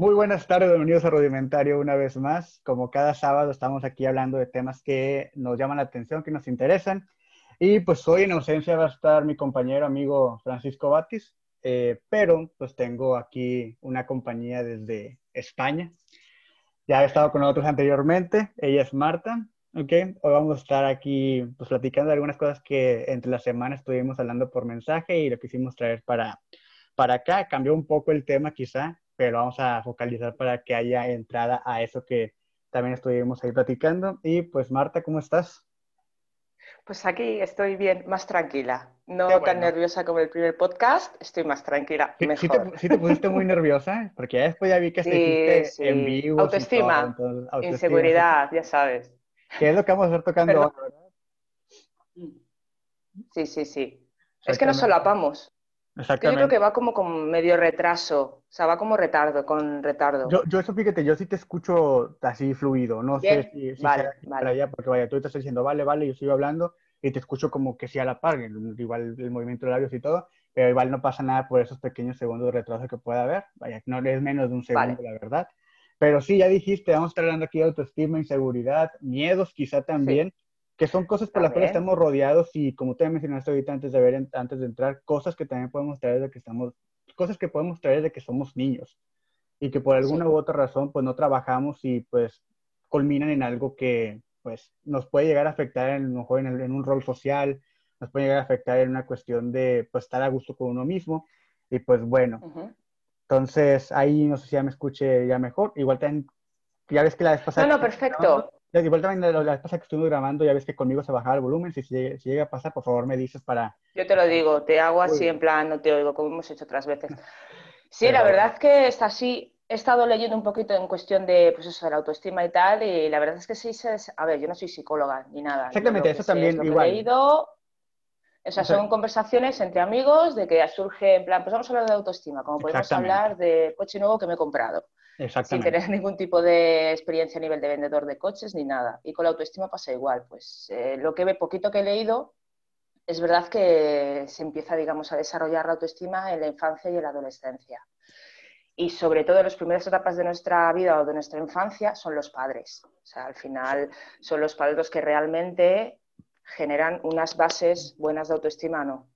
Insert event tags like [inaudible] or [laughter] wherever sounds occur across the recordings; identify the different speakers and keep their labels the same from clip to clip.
Speaker 1: Muy buenas tardes, bienvenidos a Rudimentario una vez más. Como cada sábado estamos aquí hablando de temas que nos llaman la atención, que nos interesan. Y pues hoy en ausencia va a estar mi compañero amigo Francisco Batis, eh, pero pues tengo aquí una compañía desde España. Ya he estado con nosotros anteriormente, ella es Marta. Ok, hoy vamos a estar aquí pues platicando de algunas cosas que entre las semanas estuvimos hablando por mensaje y lo quisimos traer para, para acá. Cambió un poco el tema quizá, pero vamos a focalizar para que haya entrada a eso que también estuvimos ahí platicando. Y pues Marta, ¿cómo estás?
Speaker 2: Pues aquí estoy bien, más tranquila. No tan nerviosa como el primer podcast, estoy más tranquila,
Speaker 1: mejor. Sí te, pusiste muy nerviosa, porque ya después ya vi que estuviste en vivo.
Speaker 2: Autoestima, inseguridad, ya sabes.
Speaker 1: ¿Qué es lo que vamos a estar tocando ahora,
Speaker 2: verdad? Sí, sí, sí. Es que nos solapamos. Yo creo que va como con medio retraso, o sea, va como retardo, con retardo.
Speaker 1: Yo, yo eso fíjate, yo sí te escucho así fluido, no sé si, si vale, vale. allá, porque vaya, tú estás diciendo, vale, vale, yo sigo hablando y te escucho como que sí a la par, igual el movimiento de labios y todo, pero igual no pasa nada por esos pequeños segundos de retraso que pueda haber, vaya, no es menos de un segundo, la verdad. Pero sí, ya dijiste, vamos a estar hablando aquí de autoestima, inseguridad, miedos quizá también que son cosas por las cuales estamos rodeados y como te mencionaste ahorita antes de ver, antes de entrar, cosas que también podemos traer de que estamos, cosas que podemos traer de que somos niños y que por alguna u otra razón pues no trabajamos y pues culminan en algo que pues nos puede llegar a afectar en, en, en un rol social, nos puede llegar a afectar en una cuestión de pues estar a gusto con uno mismo y pues bueno, entonces ahí no sé si ya me escuche ya mejor, igual también, ya ves que la vez pasada...
Speaker 2: No, no, perfecto.
Speaker 1: Igual también la, vez pasada que estuve grabando, ya ves que conmigo se bajaba el volumen. Si, si, llega a pasar, por favor me dices para.
Speaker 2: Yo te lo digo, te hago así en plan, no te oigo, como hemos hecho otras veces. [laughs] Sí, la verdad es que está así. He estado leyendo un poquito en cuestión de, pues eso, de la autoestima y tal, y la verdad es que sí, se, a ver, yo no soy psicóloga ni nada.
Speaker 1: Exactamente, eso también igual.
Speaker 2: he leído, o sea, son conversaciones entre amigos de que surge, en plan, pues vamos a hablar de autoestima, como podemos hablar de coche nuevo que me he comprado sin tener [laughs] ningún tipo de experiencia a nivel de vendedor de coches ni nada. Y con la autoestima pasa igual. Pues eh, lo que ve poquito que he leído, es verdad que se empieza, digamos, a desarrollar la autoestima en la infancia y en la adolescencia. Y sobre todo en las primeras etapas de nuestra vida o de nuestra infancia son los padres. O sea, al final son los padres los que realmente generan unas bases buenas de autoestima, no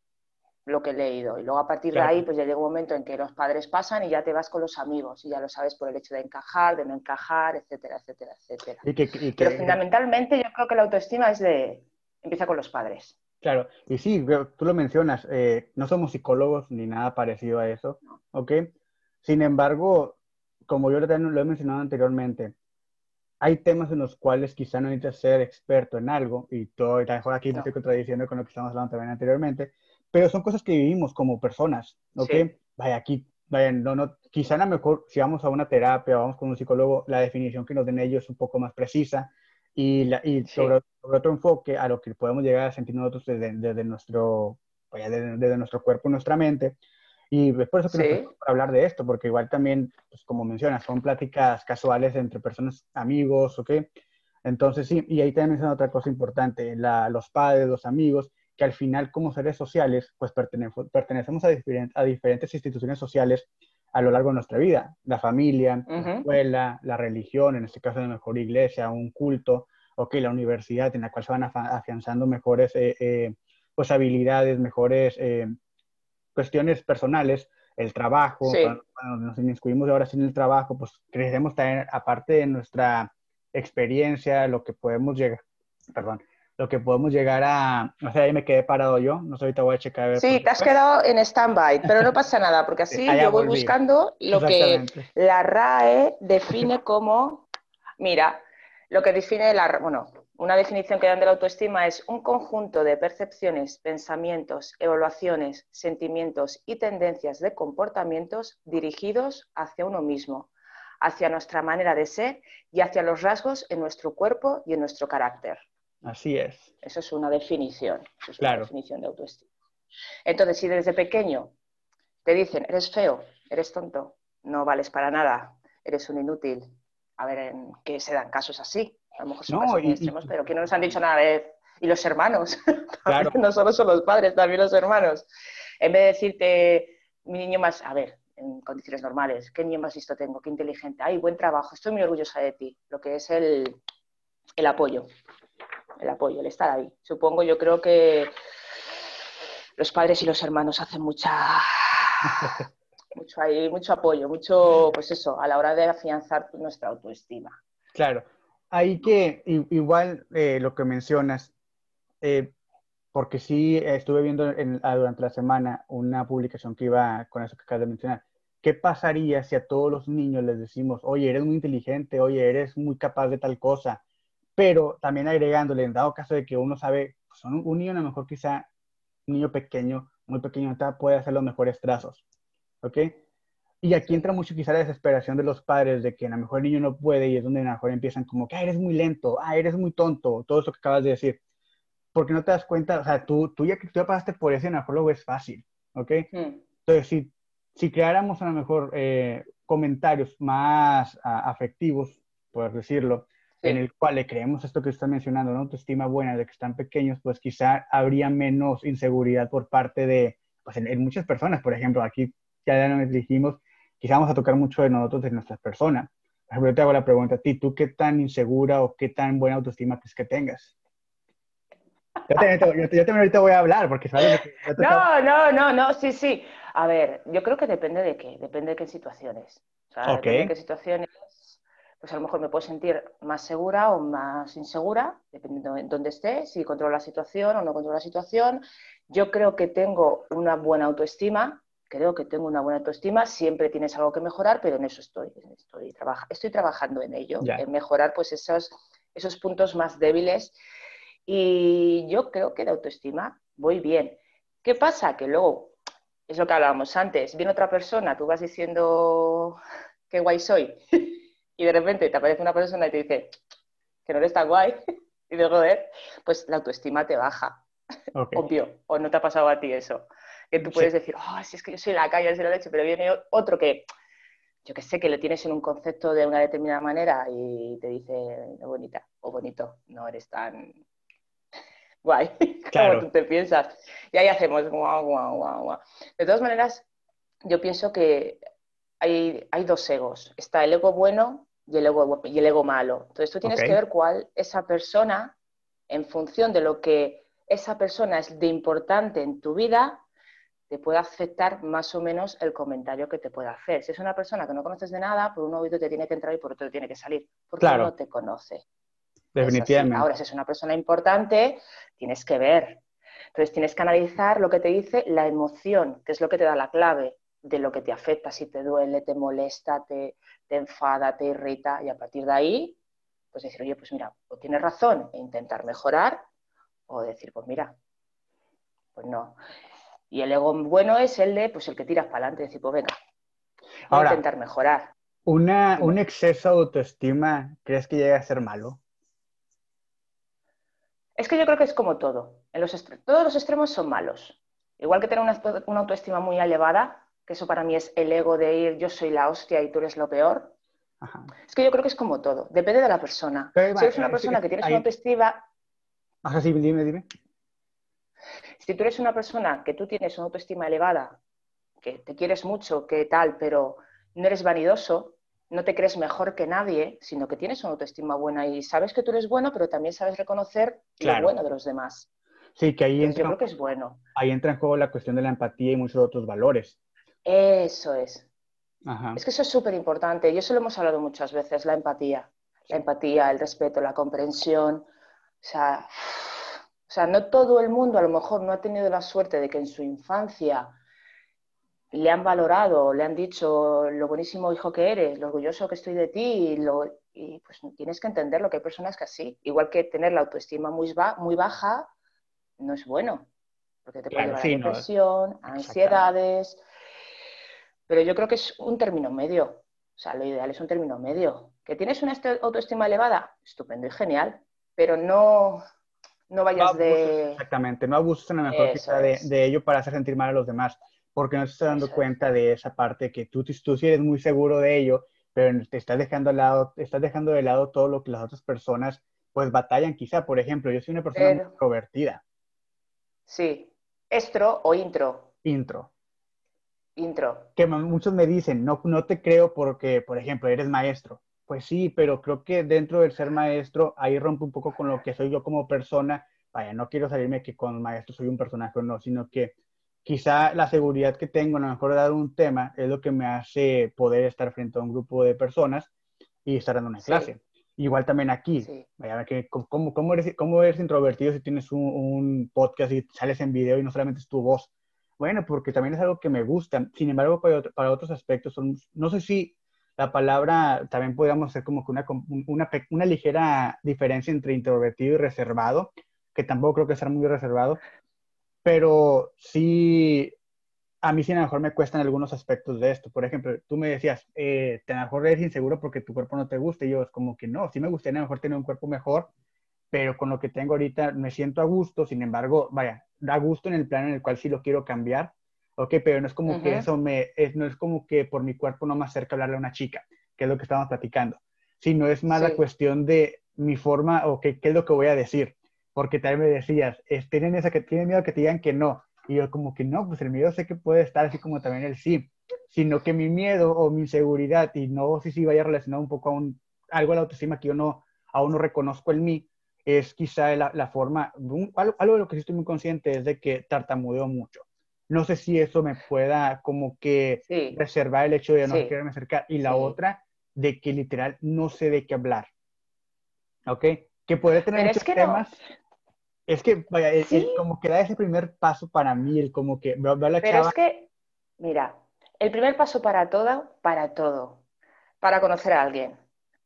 Speaker 2: lo que he leído. Y luego a partir de ahí, pues ya llega un momento en que los padres pasan y ya te vas con los amigos y ya lo sabes por el hecho de encajar, de no encajar, etcétera, etcétera, etcétera. Pero fundamentalmente yo creo que la autoestima es de... empieza con los padres.
Speaker 1: Claro, y sí, tú lo mencionas, eh, no somos psicólogos ni nada parecido a eso, ¿ok? Sin embargo, como yo lo he mencionado anteriormente, hay temas en los cuales quizá no necesitas ser experto en algo, y todo, y mejor aquí me estoy contradiciendo con lo que estamos hablando también anteriormente, pero son cosas que vivimos como personas, ¿ok? Vaya, aquí, vaya, no, no, quizá a lo mejor si vamos a una terapia vamos con un psicólogo, la definición que nos den ellos es un poco más precisa y, la, y sobre, otro enfoque a lo que podemos llegar a sentir nosotros desde, desde nuestro, vaya, desde, nuestro cuerpo, nuestra mente. Y es por eso que nos hablar de esto, porque igual también, pues como mencionas, son pláticas casuales entre personas, amigos, ¿ok? Entonces sí, y ahí también menciona otra cosa importante, la, los padres, los amigos, que al final como seres sociales, pues pertenecemos a, a diferentes instituciones sociales a lo largo de nuestra vida. La familia, la escuela, la religión, en este caso la mejor iglesia, un culto, ok, la universidad en la cual se van afianzando mejores eh, eh, pues habilidades, mejores eh, cuestiones personales, el trabajo, cuando, nos inmiscuimos ahora sin el trabajo, pues queremos tener, aparte de nuestra experiencia, lo que podemos llegar, perdón, lo que podemos llegar a... O sea, ahí me quedé parado yo, no sé, ahorita voy a checar.
Speaker 2: sí, te has quedado en stand-by, pero no pasa nada, porque así [laughs] yo voy buscando lo que la RAE define como... Mira, lo que define la... Bueno, una definición que dan de la autoestima es un conjunto de percepciones, pensamientos, evaluaciones, sentimientos y tendencias de comportamientos dirigidos hacia uno mismo, hacia nuestra manera de ser y hacia los rasgos en nuestro cuerpo y en nuestro carácter.
Speaker 1: Así es.
Speaker 2: Eso es una definición. Eso es una definición de autoestima. Entonces, si desde pequeño te dicen, eres feo, eres tonto, no vales para nada, eres un inútil, a ver en qué se dan casos así. A lo mejor son casos extremos, pero que no nos han dicho nada de... Y los hermanos, [laughs] no solo son los padres, también los hermanos. En vez de decirte, mi niño más, a ver, en condiciones normales. ¿Qué niño más listo tengo? ¿Qué inteligente? ¡Ay, buen trabajo! Estoy muy orgullosa de ti. Lo que es el, el apoyo. El apoyo, el estar ahí. Supongo, yo creo que los padres y los hermanos hacen mucha [laughs] mucho ahí, mucho apoyo, mucho, pues eso, a la hora de afianzar nuestra autoestima.
Speaker 1: Claro, hay que, igual eh, lo que mencionas, eh, porque sí estuve viendo ah, durante la semana una publicación que iba con eso que acabas de mencionar. ¿Qué pasaría si a todos los niños les decimos, oye, eres muy inteligente, oye, eres muy capaz de tal cosa? Pero también agregándole, en dado caso de que uno sabe, pues un, un niño a lo mejor quizá, un niño pequeño, muy pequeño, puede hacer los mejores trazos ¿ok? Y aquí entra mucho quizá la desesperación de los padres de que a lo mejor el niño no puede y es donde a lo mejor empiezan como que, ah, eres muy lento, ah, eres muy tonto, todo eso que acabas de decir. Porque no te das cuenta, o sea, tú, tú, ya, tú ya pasaste por eso y a lo mejor luego es fácil, ¿ok? Hmm. Entonces, si, si creáramos a lo mejor eh, comentarios más afectivos, por decirlo, en el cual le creemos esto que estás mencionando, una autoestima buena de que están pequeños, pues quizá habría menos inseguridad por parte de, pues en, en muchas personas, por ejemplo, aquí ya nos dijimos, quizá vamos a tocar mucho de nosotros, de nuestras personas. Por ejemplo, yo te hago la pregunta a ti, ¿tú qué tan insegura o qué tan buena autoestima crees que tengas? Yo también, ahorita voy a hablar, porque sabes que
Speaker 2: No, no, no, no, sí, sí. A ver, yo creo que depende de qué, depende de qué situaciones. O sea, depende de qué situaciones, pues a lo mejor me puedo sentir más segura o más insegura, dependiendo de dónde esté, si controlo la situación o no controlo la situación. Yo creo que tengo una buena autoestima, creo que tengo una buena autoestima, siempre tienes algo que mejorar, pero en eso estoy, estoy, estoy trabajando en ello, en mejorar pues esos, esos puntos más débiles. Y yo creo que de autoestima voy bien. ¿Qué pasa? Que luego, es lo que hablábamos antes, viene otra persona, tú vas diciendo qué guay soy, y de repente te aparece una persona y te dice que no eres tan guay, [laughs] y de joder, pues la autoestima te baja. [laughs] Obvio, o no te ha pasado a ti eso que tú puedes decir, oh, si es que yo soy la calle, soy la leche, pero viene otro que, yo que sé, que lo tienes en un concepto de una determinada manera y te dice, bonita o bonito, no eres tan [laughs] guay como tú te piensas. Y ahí hacemos guau, guau, guau, guau. De todas maneras, yo pienso que hay, hay dos egos. Está el ego bueno y el ego, y el ego malo. Entonces tú tienes que ver cuál esa persona, en función de lo que esa persona es de importante en tu vida, te puede afectar más o menos el comentario que te puede hacer. Si es una persona que no conoces de nada, por un oído te tiene que entrar y por otro te tiene que salir, porque no te conoce.
Speaker 1: Definitivamente.
Speaker 2: Ahora, si es una persona importante, tienes que ver. Entonces, tienes que analizar lo que te dice la emoción, que es lo que te da la clave de lo que te afecta, si te duele, te molesta, te, te enfada, te irrita, y a partir de ahí, pues decir, oye, pues mira, o tienes razón e intentar mejorar, o decir, pues mira, pues no. Y el ego bueno es el de, pues el que tiras para adelante, decir, pues venga, voy a intentar mejorar.
Speaker 1: Una, ¿Un exceso de autoestima crees que llega a ser malo?
Speaker 2: Es que yo creo que es como todo. En los todos los extremos son malos. Igual que tener una, autoestima muy elevada, que eso para mí es el ego de ir, yo soy la hostia y tú eres lo peor. Es que yo creo que es como todo. Depende de la persona. si eres una persona que tienes una autoestima...
Speaker 1: Ajá, sí, dime, dime.
Speaker 2: Si tú eres una persona que tú tienes una autoestima elevada, que te quieres mucho, que tal, pero no eres vanidoso, no te crees mejor que nadie, sino que tienes una autoestima buena y sabes que tú eres bueno, pero también sabes reconocer lo bueno de los demás.
Speaker 1: Sí, que ahí entra,
Speaker 2: yo creo que es bueno.
Speaker 1: Ahí entra en juego la cuestión de la empatía y muchos otros valores.
Speaker 2: Eso es. Es que eso es súper importante y eso lo hemos hablado muchas veces, la empatía. La empatía, el respeto, la comprensión. O sea, o sea, no todo el mundo a lo mejor no ha tenido la suerte de que en su infancia le han valorado, le han dicho lo buenísimo hijo que eres, lo orgulloso que estoy de ti, y, pues tienes que entender lo que hay personas que así. Igual que tener la autoestima muy, muy baja no es bueno, porque te puede llevar a depresión, ansiedades. Pero yo creo que es un término medio. O sea, lo ideal es un término medio. ¿Que tienes una autoestima elevada? Estupendo y genial, pero no, no vayas de...
Speaker 1: Exactamente, no abuses en la mejor de, de, ello para hacer sentir mal a los demás, porque no te estás dando cuenta de esa parte que tú, tú sí eres muy seguro de ello, pero te estás dejando, al lado, estás dejando de lado todo lo que las otras personas pues batallan quizá. Muy ejemplo, yo soy una persona muy introvertida.
Speaker 2: Sí. ¿Estro o intro?
Speaker 1: Intro.
Speaker 2: Intro.
Speaker 1: Que muchos me dicen, no, no te creo porque, por ejemplo, eres maestro. Pues sí, pero creo que dentro del ser maestro, ahí rompe un poco con lo que soy yo como persona. Vaya, no quiero salirme que con maestro soy un personaje o no, sino que quizá la seguridad que tengo a lo mejor dar un tema es lo que me hace poder estar frente a un grupo de personas y estar dando una clase. Igual también aquí, vaya, que, ¿cómo, cómo, eres, ¿cómo eres introvertido si tienes un, un, podcast y sales en video y no solamente es tu voz? Bueno, porque también es algo que me gusta. Sin embargo, para, para otros aspectos, son, no sé si la palabra también podríamos ser como que una, una, una, ligera diferencia entre introvertido y reservado, que tampoco creo que sea muy reservado, pero sí, a mí sí a lo mejor me cuestan algunos aspectos de esto. Por ejemplo, tú me decías, eh, a lo mejor eres inseguro porque tu cuerpo no te gusta, y yo es como que no, sí me gustaría a lo mejor tener un cuerpo mejor, pero con lo que tengo ahorita me siento a gusto, sin embargo, vaya, da gusto en el plano en el cual sí lo quiero cambiar, ok, pero no es como que eso me, es, no es como que por mi cuerpo no me acerca a hablarle a una chica, que es lo que estamos platicando, sino es más la cuestión de mi forma o qué es lo que voy a decir porque también me decías, tienen, esa que, tienen miedo que te digan que no. Y yo como que no, pues el miedo sé que puede estar así como también el sí, sino que mi miedo o mi inseguridad, y no sé si vaya relacionado un poco a un, algo de la autoestima que yo no, aún no reconozco en mí, es quizá la, la forma, algo, de lo que sí estoy muy consciente es de que tartamudeo mucho. No sé si eso me pueda como que reservar el hecho de no quererme acercar. Y la otra, de que literal no sé de qué hablar. ¿Ok? Que puede tener muchos temas. Es que, vaya, como que da ese primer paso para mí, el como que
Speaker 2: la Pero es que, mira, el primer paso para todo, para todo. Para conocer a alguien,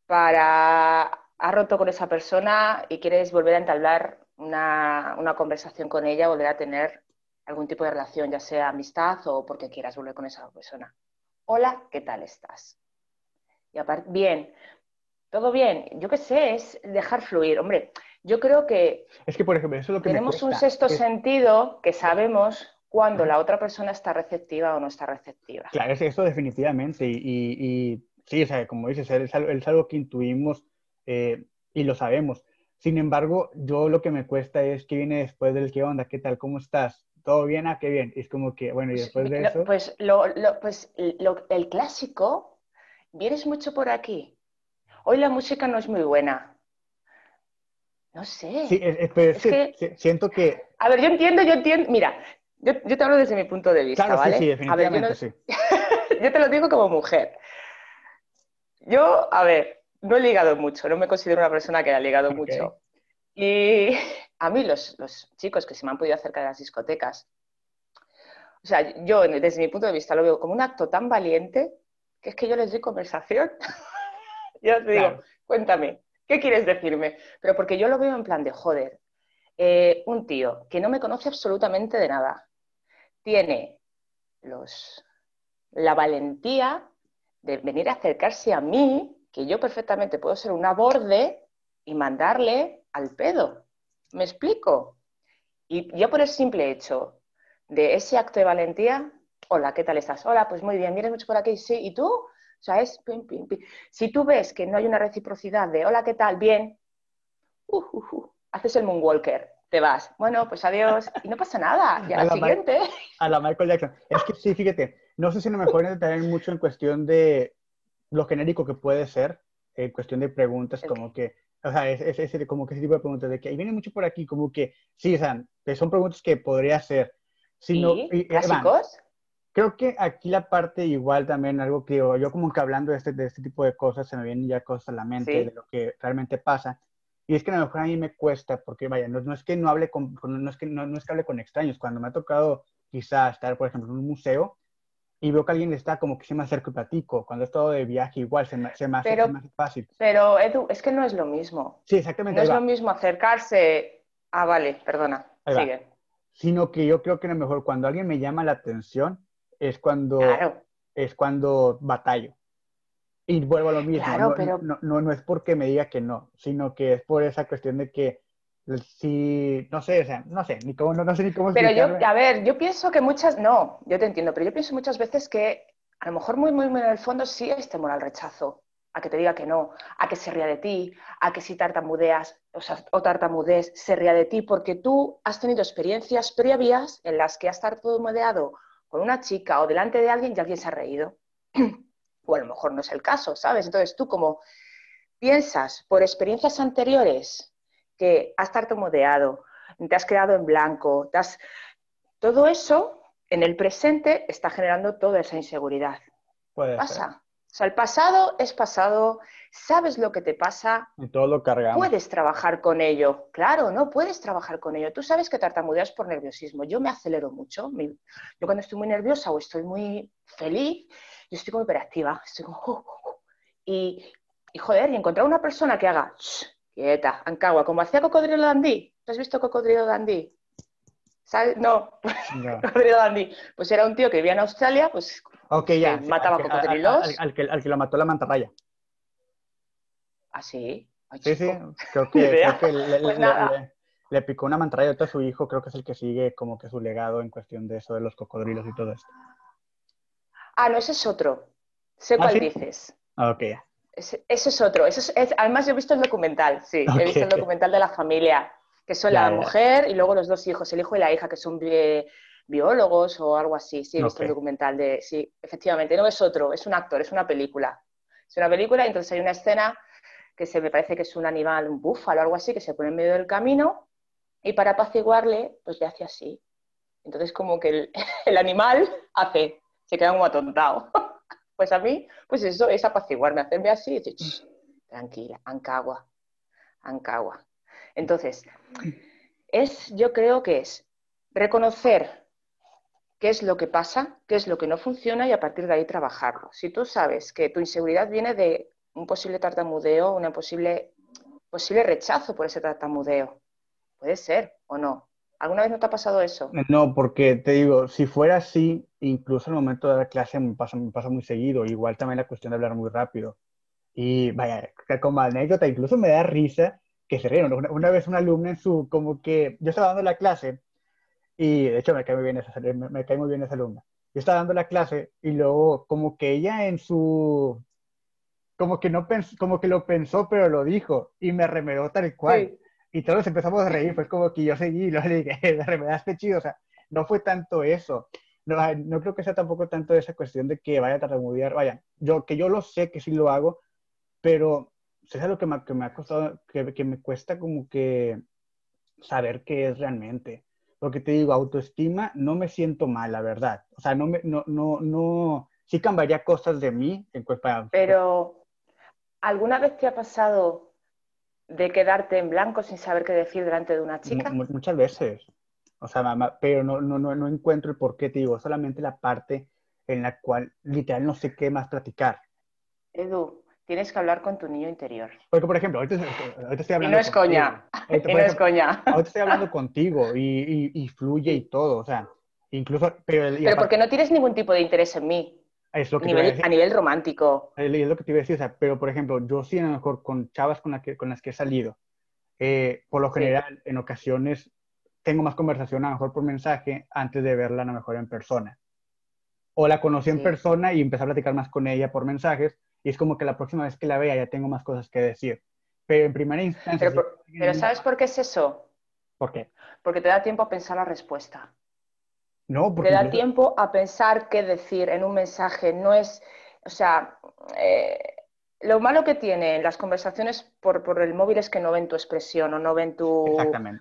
Speaker 2: para has roto con esa persona y quieres volver a entablar una, una, conversación con ella, volver a tener algún tipo de relación, ya sea amistad o porque quieras volver con esa persona. Hola, ¿qué tal estás? Y aparte, bien, todo bien. Yo qué sé, es dejar fluir. Hombre, yo creo que,
Speaker 1: es que por ejemplo, eso es lo que
Speaker 2: tenemos un sexto sentido que sabemos cuando la otra persona está receptiva o no está receptiva.
Speaker 1: Claro, es eso definitivamente. Y, y, sí, o sea, como dices, es algo, que intuimos eh, y lo sabemos. Sin embargo, yo lo que me cuesta es que viene después del qué onda, qué tal, cómo estás, todo bien, ah, qué bien. es como que, bueno, y después de eso.
Speaker 2: Pues, lo, lo, pues lo, el clásico, vienes mucho por aquí. Hoy la música no es muy buena. No sé.
Speaker 1: Sí, es, que, siento que...
Speaker 2: A ver, yo entiendo, yo entiendo. Mira, yo, yo te hablo desde mi punto de vista, claro, ¿vale?
Speaker 1: Sí, sí, definitivamente,
Speaker 2: a ver,
Speaker 1: sí. [laughs]
Speaker 2: yo te lo digo como mujer. Yo, a ver, no he ligado mucho, no me considero una persona que haya ligado mucho. Y [laughs] a mí los, los, chicos que se me han podido acercar a las discotecas, o sea, yo desde mi punto de vista lo veo como un acto tan valiente que es que yo les doy conversación. [laughs] yo te digo, cuéntame, ¿Qué quieres decirme? Pero porque yo lo veo en plan de joder. Eh, un tío que no me conoce absolutamente de nada tiene los, la valentía de venir a acercarse a mí, que yo perfectamente puedo ser una borde y mandarle al pedo. ¿Me explico? Y yo por el simple hecho de ese acto de valentía, hola, ¿qué tal estás? Hola, pues muy bien, vienes mucho por aquí, sí, ¿y tú? O sea, es pim, pim, pim. Si tú ves que no hay una reciprocidad de hola, ¿qué tal? Bien, uh, uh, uh, haces el moonwalker, te vas. Bueno, pues adiós. Y no pasa nada. Y a, la, [laughs] siguiente.
Speaker 1: A la Michael Jackson. Es que sí, fíjate, no sé si no me pueden tener mucho en cuestión de lo genérico que puede ser, en cuestión de preguntas, como que, o sea, es, es, como que ese tipo de preguntas de que ahí viene mucho por aquí, como que, sí, o sea, son preguntas que podría ser.
Speaker 2: Sino, ¿Sí? ¿Clásicos?
Speaker 1: Creo que aquí la parte igual también, algo que yo como que hablando de este, de este tipo de cosas, se me vienen ya cosas a la mente de lo que realmente pasa. Y es que a lo mejor a mí me cuesta, porque vaya, no, es que no hable con, no es que, no, es que hable con extraños. Cuando me ha tocado quizá estar, por ejemplo, en un museo y veo que alguien está como que se me acerca y platico. Cuando he estado de viaje igual se me, se me, hace, fácil.
Speaker 2: Pero Edu, es que no es lo mismo.
Speaker 1: Sí, exactamente.
Speaker 2: No es lo mismo acercarse... Ah, vale, perdona, sigue.
Speaker 1: Sino que yo creo que a lo mejor cuando alguien me llama la atención, es cuando, es cuando batallo. Y vuelvo a lo mismo, no, no, no, es porque me diga que no, sino que es por esa cuestión de que si, no sé, o sea, no sé, ni cómo, no, sé ni cómo
Speaker 2: Pero yo, a ver, yo pienso que muchas, no, yo te entiendo, pero yo pienso muchas veces que a lo mejor muy, muy, muy en el fondo sí es temor al rechazo, a que te diga que no, a que se ría de ti, a que si tartamudeas o, sea, o tartamudees se ría de ti, porque tú has tenido experiencias previas en las que has tartamudeado con una chica o delante de alguien y alguien se ha reído. [clears throat] o a lo mejor no es el caso, ¿sabes? Entonces tú como piensas por experiencias anteriores que has tartamudeado, te has quedado en blanco, todo eso en el presente está generando toda esa inseguridad.
Speaker 1: Puede
Speaker 2: Pasa. O sea, el pasado es pasado, sabes lo que te pasa.
Speaker 1: Y todo lo cargamos.
Speaker 2: Puedes trabajar con ello. Claro, no puedes trabajar con ello. Tú sabes que tartamudeas por nerviosismo. Yo me acelero mucho. Yo cuando estoy muy nerviosa o estoy muy feliz, yo estoy como hiperactiva. Estoy como... Oh, oh, oh". Y, y, joder, y encontrar una persona que haga... quieta, Ancagua, como hacía Cocodrilo Dandy. ¿Tú has visto Cocodrilo Dandy? ¿Sabes? No, no. [laughs] Cocodrilo Dandy. Pues era un tío que vivía en Australia, pues
Speaker 1: Ok, ya.
Speaker 2: mataba cocodrilos.
Speaker 1: Al, que, al, que, lo mató la mantarraya.
Speaker 2: ¿Ah, sí?
Speaker 1: sí, sí. Creo que, [laughs] creo que le, pues le, picó una mantarraya a su hijo. Creo que es el que sigue como que su legado en cuestión de eso de los cocodrilos y todo esto.
Speaker 2: Ah, no, ese es otro. Sé ¿Ah, cuál dices.
Speaker 1: Ah, ok.
Speaker 2: Ese, es otro. es, además, yo he visto el documental, sí. He visto el documental de la familia, que son la mujer y luego los dos hijos, el hijo y la hija, que son biólogos o algo así. Sí, he visto el documental de. Sí, efectivamente, no es otro, es un actor, es una película. Es una película y entonces hay una escena que se me parece que es un animal, un búfalo o algo así, que se pone en medio del camino y para apaciguarle, pues le hace así. Entonces, como que el, [laughs] el animal hace, se queda como atontado. Pues a mí, pues eso es apaciguarme, hacerme así tranquila, ancagua, ancagua. Entonces, es, yo creo que es reconocer qué es lo que pasa, qué es lo que no funciona y a partir de ahí trabajarlo. Si tú sabes que tu inseguridad viene de un posible tartamudeo, un posible, posible rechazo por ese tartamudeo, puede ser o no. ¿Alguna vez no te ha pasado eso?
Speaker 1: No, porque te digo, si fuera así, incluso el momento de dar clase me pasa, me pasa muy seguido. Igual también la cuestión de hablar muy rápido. Y vaya, como anécdota, incluso me da risa que se rieron. Una, una, vez una alumna en su, como que yo estaba dando la clase y de hecho me cae muy bien esa, me, cae muy bien esa alumna. Yo estaba dando la clase y luego como que ella en su como que no pensó, como que lo pensó pero lo dijo y me remedó tal cual. Y todos empezamos a reír, fue como que yo seguí y luego le dije, [laughs] remedaste chido, o sea, no fue tanto eso. No, no, creo que sea tampoco tanto esa cuestión de que vaya a tartamudear, vaya, yo que yo lo sé que sí lo hago, pero es algo que me, que me ha costado, que, que me cuesta como que saber qué es realmente porque te digo, autoestima, no me siento mal, la verdad. O sea, no me, no, no, no, sí cambiaría cosas de mí. En
Speaker 2: Pero, ¿alguna vez te ha pasado de quedarte en blanco sin saber qué decir delante de una chica?
Speaker 1: muchas veces. O sea, mamá, pero no, no, no, no encuentro el por qué, te digo, solamente la parte en la cual literal no sé qué más platicar.
Speaker 2: Edu, tienes que hablar con tu niño interior.
Speaker 1: Porque, por ejemplo, ahorita, estoy hablando.
Speaker 2: Y no es coña. [laughs] y no es coña.
Speaker 1: Ahorita estoy hablando contigo y, y, fluye y todo, o sea, incluso.
Speaker 2: Pero, pero porque no tienes ningún tipo de interés en mí.
Speaker 1: Es lo que
Speaker 2: a, nivel, a nivel romántico.
Speaker 1: Es lo que te iba a decir, o sea, pero por ejemplo, yo sí, a lo mejor con chavas con, que, con las que he salido, eh, por lo general, en ocasiones tengo más conversación a lo mejor por mensaje antes de verla a lo mejor en persona. O la conocí en persona y empecé a platicar más con ella por mensajes y es como que la próxima vez que la vea ya tengo más cosas que decir. Pero en primera instancia...
Speaker 2: Pero, ¿sabes por qué es eso?
Speaker 1: ¿Por qué?
Speaker 2: Porque te da tiempo a pensar la respuesta.
Speaker 1: No, porque...
Speaker 2: Te da tiempo a pensar qué decir en un mensaje. No es... O sea... Eh, lo malo que tienen las conversaciones por, por, el móvil es que no ven tu expresión o no ven tu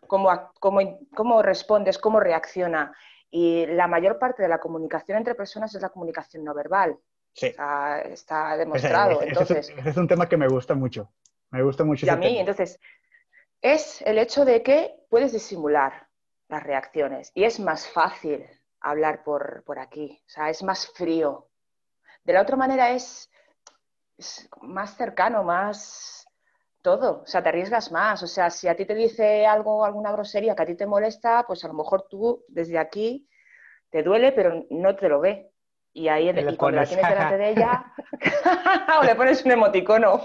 Speaker 2: cómo, cómo, cómo, respondes, cómo reacciona. Y la mayor parte de la comunicación entre personas es la comunicación no verbal.
Speaker 1: Sí.
Speaker 2: Está, demostrado.
Speaker 1: Ese,
Speaker 2: entonces,
Speaker 1: es un tema que me gusta mucho. Me gusta mucho.
Speaker 2: Y a mí, entonces, es el hecho de que puedes disimular las reacciones y es más fácil hablar por, por aquí, o sea, es más frío. De la otra manera es, es más cercano, más todo, o sea, te arriesgas más, o sea, si a ti te dice algo, alguna grosería que a ti te molesta, pues a lo mejor tú desde aquí te duele, pero no te lo ve. Y ahí y cuando la tienes delante de ella, [laughs] [laughs] o le pones un emoticono.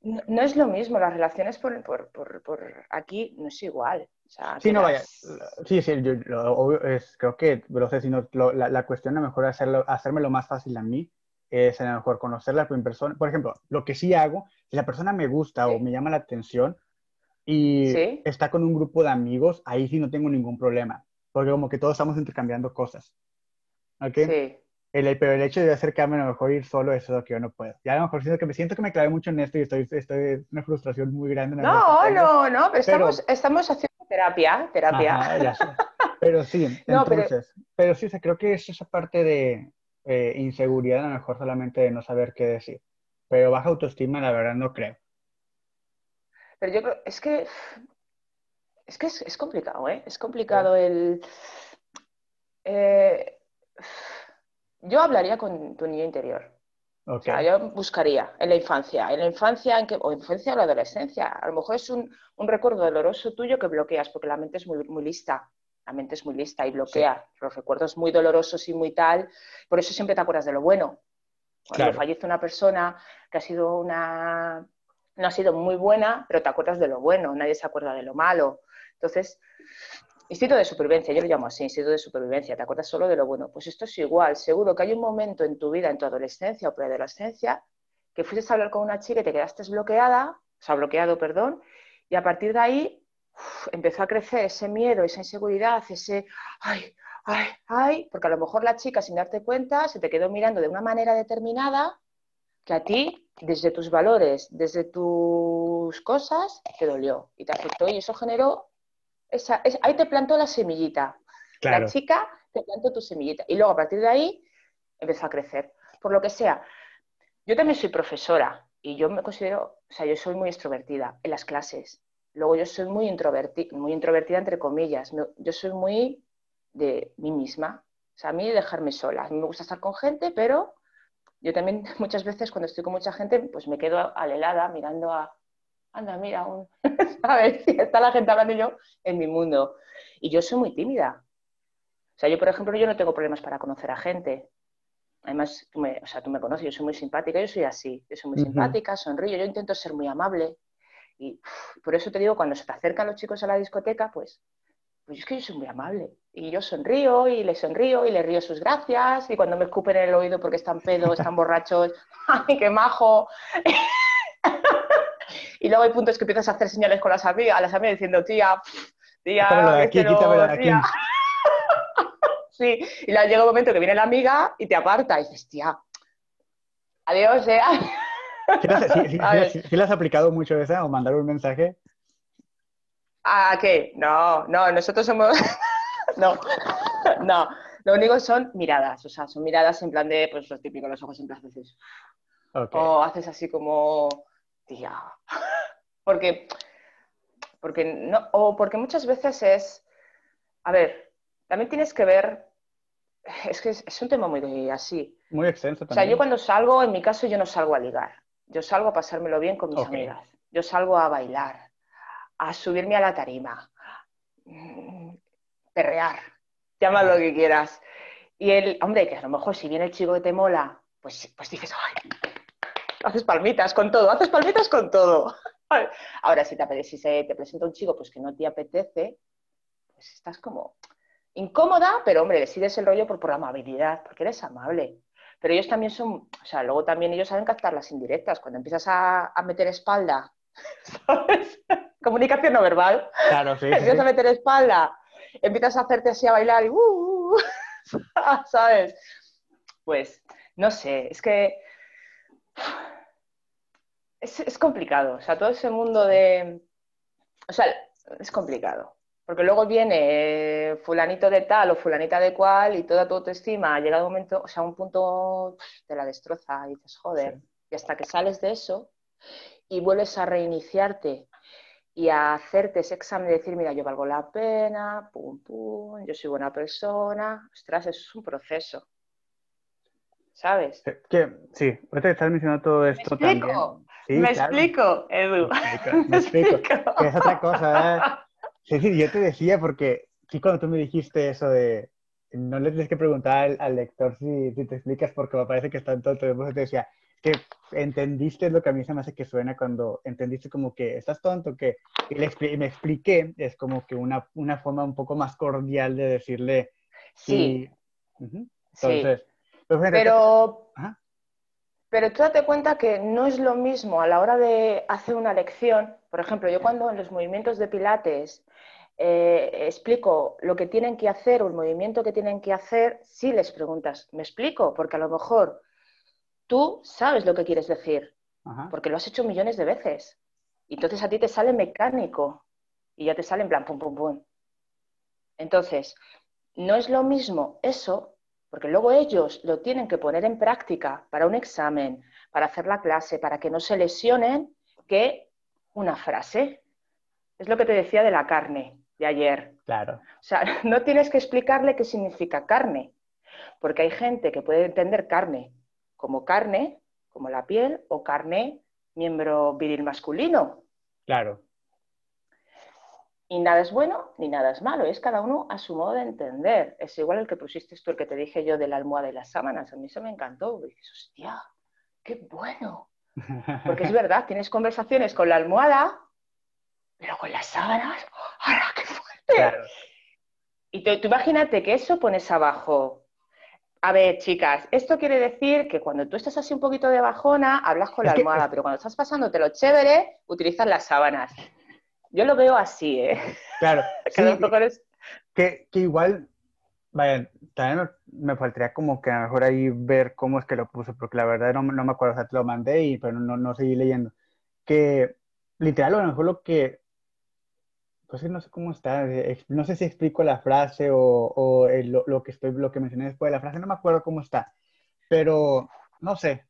Speaker 2: no, es lo mismo, las relaciones por, por, por, aquí no es igual.
Speaker 1: sí, no, vaya. Sí, sí, yo, es, creo que, no sé, sino, la, la, cuestión a lo mejor hacerlo, hacerme lo más fácil a mí es a lo mejor conocerla en persona. Por ejemplo, lo que sí hago, si la persona me gusta o me llama la atención y está con un grupo de amigos, ahí sí no tengo ningún problema porque como que todos estamos intercambiando cosas. ¿Ok? Sí. El, pero el hecho de acercarme a lo mejor ir solo, eso es lo que yo no puedo. Ya a lo mejor siento que me siento que me clavé mucho en esto y estoy, estoy una frustración muy grande.
Speaker 2: no, no, no, pero, Estamos, estamos haciendo terapia, terapia.
Speaker 1: Pero sí, [laughs] entonces, pero... sí, creo que es esa parte de eh, inseguridad, a lo mejor solamente de no saber qué decir. Pero baja autoestima, la verdad, no creo.
Speaker 2: Pero yo creo, es que es que es, complicado, ¿eh? Es complicado el... Eh, yo hablaría con tu niño interior. O sea, yo buscaría en la infancia, en la infancia en que, o infancia o la adolescencia. A lo mejor es un, recuerdo doloroso tuyo que bloqueas, porque la mente es muy, muy lista. La mente es muy lista y bloquea los recuerdos muy dolorosos y muy tal. Por eso siempre te acuerdas de lo bueno. Cuando fallece una persona que ha sido una no ha sido muy buena, pero te acuerdas de lo bueno, nadie se acuerda de lo malo. Entonces, instinto de supervivencia, yo lo llamo así, instinto de supervivencia, te acuerdas solo de lo bueno. Pues esto es igual, seguro que hay un momento en tu vida, en tu adolescencia o preadolescencia, que fuiste a hablar con una chica y te quedaste bloqueada, o sea, bloqueado, perdón, y a partir de ahí empezó a crecer ese miedo, esa inseguridad, ese, ay, ay, ay, porque a lo mejor la chica, sin darte cuenta, se te quedó mirando de una manera determinada que a ti, desde tus valores, desde tus cosas, te dolió y te afectó y eso generó ahí te plantó la semillita. La chica te plantó tu semillita. Y luego a partir de ahí empezó a crecer. Por lo que sea, yo también soy profesora y yo me considero, o sea, yo soy muy extrovertida en las clases. Luego yo soy muy, introvertida, muy introvertida, entre comillas. Yo soy muy de mí misma. O sea, a mí dejarme sola. A mí me gusta estar con gente, pero yo también [laughs] muchas veces cuando estoy con mucha gente, pues me quedo alelada mirando a, anda, mira, un... [laughs] ¿sabes? [laughs] Si está la gente hablando yo en mi mundo. Y yo soy muy tímida. O sea, yo, por ejemplo, yo no tengo problemas para conocer a gente. Además, tú me, o sea, tú me conoces, yo soy muy simpática, yo soy así. Yo soy muy simpática, sonrío, yo intento ser muy amable. Y por eso te digo, cuando se te acercan los chicos a la discoteca, pues, pues es que yo soy muy amable. Y yo sonrío y les sonrío y les río sus gracias. Y cuando me escupen en el oído porque están pedos, están [laughs] borrachos, [laughs] ¡ay, qué majo! [laughs] Y luego hay puntos que empiezas a hacer señales con las amigas, a las amigas diciendo, tía, tía, de aquí, quítame de aquí. sí, y luego llega un momento que viene la amiga y te aparta y dices, tía, adiós, eh.
Speaker 1: ¿Sí, le has [laughs] aplicado mucho esa o mandar un mensaje?
Speaker 2: ¿A qué? No, no, nosotros somos... [laughs] no, [laughs] no. Lo único son miradas, o sea, son miradas en plan de, pues lo típico, los ojos en plan haces. O haces así como tía. porque, porque no, o porque muchas veces es, a ver, también tienes que ver, es que es, un tema muy así.
Speaker 1: Muy extenso
Speaker 2: también. O sea, yo cuando salgo, en mi caso, yo no salgo a ligar. Yo salgo a pasármelo bien con mis amigas. Yo salgo a bailar, a subirme a la tarima, mm, perrear, llama lo que quieras. Y el, hombre, que a lo mejor si viene el chico que te mola, pues, pues dices, ay, haces palmitas con todo, haces palmitas con todo. [laughs] Ahora, si te, si se te presenta un chico pues que no te apetece, pues estás como incómoda, pero hombre, le sigues el rollo por, por amabilidad, porque eres amable. Pero ellos también son, o sea, luego también ellos saben captar las indirectas. Cuando empiezas a, meter espalda, [laughs] ¿sabes? Comunicación no verbal.
Speaker 1: Claro, sí. [laughs]
Speaker 2: Empiezas a meter espalda, empiezas a hacerte así a bailar y, uh, uh, [laughs] ¿sabes? Pues, no sé, es que es, complicado, o sea, todo ese mundo de... O sea, es complicado. Porque luego viene eh, fulanito de tal o fulanita de cual y toda tu autoestima ha llegado un momento, o sea, un punto te la destroza y dices, joder. Y hasta que sales de eso y vuelves a reiniciarte y a hacerte ese examen de decir, mira, yo valgo la pena, pum, pum, yo soy buena persona. Ostras, eso es un proceso. ¿Sabes?
Speaker 1: Que, sí, ahorita estás mencionando todo esto
Speaker 2: ¿Me explico? me explico, Edu. [laughs]
Speaker 1: Me explico. es otra cosa. ¿eh? Sí, sí, yo te decía porque sí, cuando tú me dijiste eso de no le tienes que preguntar al, lector si, te explicas porque me parece que está en todo te decía que entendiste lo que a mí se me hace que suena cuando entendiste como que estás tonto, que y, le me expliqué, es como que una, una forma un poco más cordial de decirle
Speaker 2: sí.
Speaker 1: Entonces,
Speaker 2: pues pero, pero tú date cuenta que no es lo mismo a la hora de hacer una lección. Por ejemplo, yo cuando en los movimientos de pilates eh, explico lo que tienen que hacer o el movimiento que tienen que hacer, si les preguntas, ¿me explico? Porque a lo mejor tú sabes lo que quieres decir, porque lo has hecho millones de veces. Y entonces a ti te sale mecánico y ya te sale en plan pum, pum, pum. Entonces, no es lo mismo eso, porque luego ellos lo tienen que poner en práctica para un examen, para hacer la clase, para que no se lesionen, que una frase. Es lo que te decía de la carne de ayer.
Speaker 1: Claro.
Speaker 2: O sea, [laughs] no tienes que explicarle qué significa carne, porque hay gente que puede entender carne como carne, como la piel, o carne, miembro viril masculino.
Speaker 1: Claro.
Speaker 2: Y nada es bueno ni nada es malo, es cada uno a su modo de entender. Es igual el que pusiste tú, el que te dije yo de la almohada y las sábanas. A mí eso me encantó. Y dices, hostia, qué bueno. Porque es verdad, [laughs] tienes conversaciones con la almohada, pero con las sábanas, ¡ahora qué fuerte! Y tú imagínate que eso pones abajo. A ver, chicas, esto quiere decir que cuando tú estás así un poquito de bajona, hablas con la almohada, pero cuando estás pasándote lo chévere, utilizas las sábanas. Yo lo veo así, ¿eh?
Speaker 1: Claro. [laughs] que, que, igual, vaya, también me faltaría como que a lo mejor ahí ver cómo es que lo puse, porque la verdad no, no me acuerdo, o sea, te lo mandé, y, pero no, no seguí leyendo. Que literal, a lo mejor lo que, pues no sé cómo está, eh, no sé si explico la frase o, o lo, lo, que estoy, lo que mencioné después de la frase, no me acuerdo cómo está, pero no sé,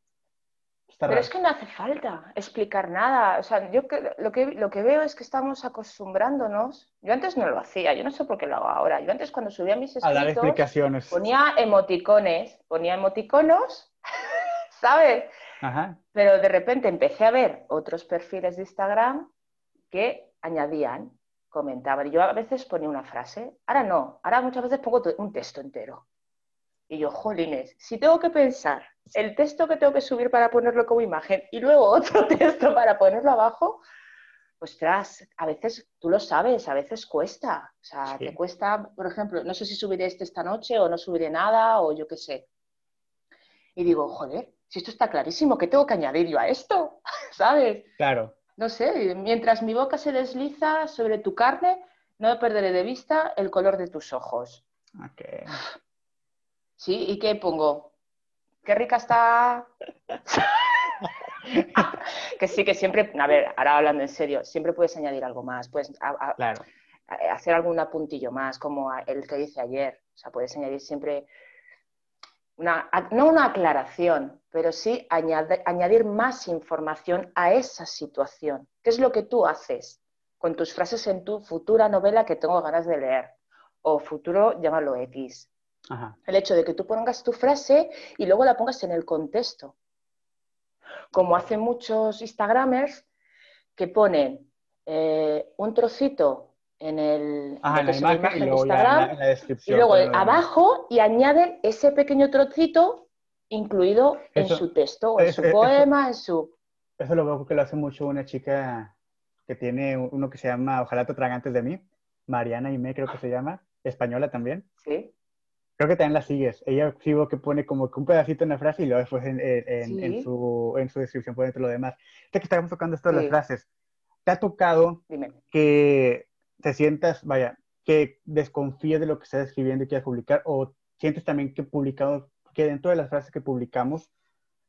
Speaker 2: pero es que no hace falta explicar nada. O sea, yo lo, que, lo que veo es que estamos acostumbrándonos. Yo antes no lo hacía, yo no sé por qué lo hago ahora. Yo antes cuando subía mis escritos...
Speaker 1: A dar explicaciones.
Speaker 2: Ponía emoticones, ponía emoticonos, [laughs] ¿sabes? Ajá. Pero de repente empecé a ver otros perfiles de Instagram que añadían, comentaban. Y yo a veces ponía una frase. Ahora no, ahora muchas veces pongo un texto entero. Y yo, jolines, si tengo que pensar el texto que tengo que subir para ponerlo como imagen y luego [laughs] otro texto para ponerlo abajo, pues tras, a veces tú lo sabes, a veces cuesta. O sea, te cuesta, por ejemplo, no sé si subiré este esta noche o no subiré nada o yo qué sé. Y digo, joder, si esto está clarísimo, ¿qué tengo que añadir yo a esto? [laughs] ¿Sabes?
Speaker 1: Claro.
Speaker 2: No sé, mientras mi boca se desliza sobre tu carne, no perderé de vista el color de tus ojos.
Speaker 1: Okay.
Speaker 2: Sí, ¿y qué pongo? Qué rica está. [laughs] que sí, que siempre, a ver, ahora hablando en serio, siempre puedes añadir algo más, puedes hacer algún apuntillo más, como el que hice ayer. O sea, puedes añadir siempre, una, no una aclaración, pero sí añadir más información a esa situación. ¿Qué es lo que tú haces con tus frases en tu futura novela que tengo ganas de leer? O futuro, llámalo X. El hecho de que tú pongas tu frase y luego la pongas en el contexto. Como hacen muchos Instagramers que ponen eh, un trocito en el
Speaker 1: imagen, y Instagram
Speaker 2: y luego abajo y añaden ese pequeño trocito incluido en su texto o en su poema, en su...
Speaker 1: Eso lo veo que lo hace mucho una chica que tiene uno que se llama Ojalá te tragantes de mí, Mariana Ime creo que se llama, española también.
Speaker 2: Sí.
Speaker 1: Creo que también la sigues. Ella sí que pone como que un pedacito en la frase y luego después en, en, su, en su descripción pone todo lo demás. Ya que estamos tocando esto de las frases, ¿te ha tocado que te sientas, vaya, que desconfíes de lo que estás escribiendo y quieras publicar o sientes también que publicamos, que dentro de las frases que publicamos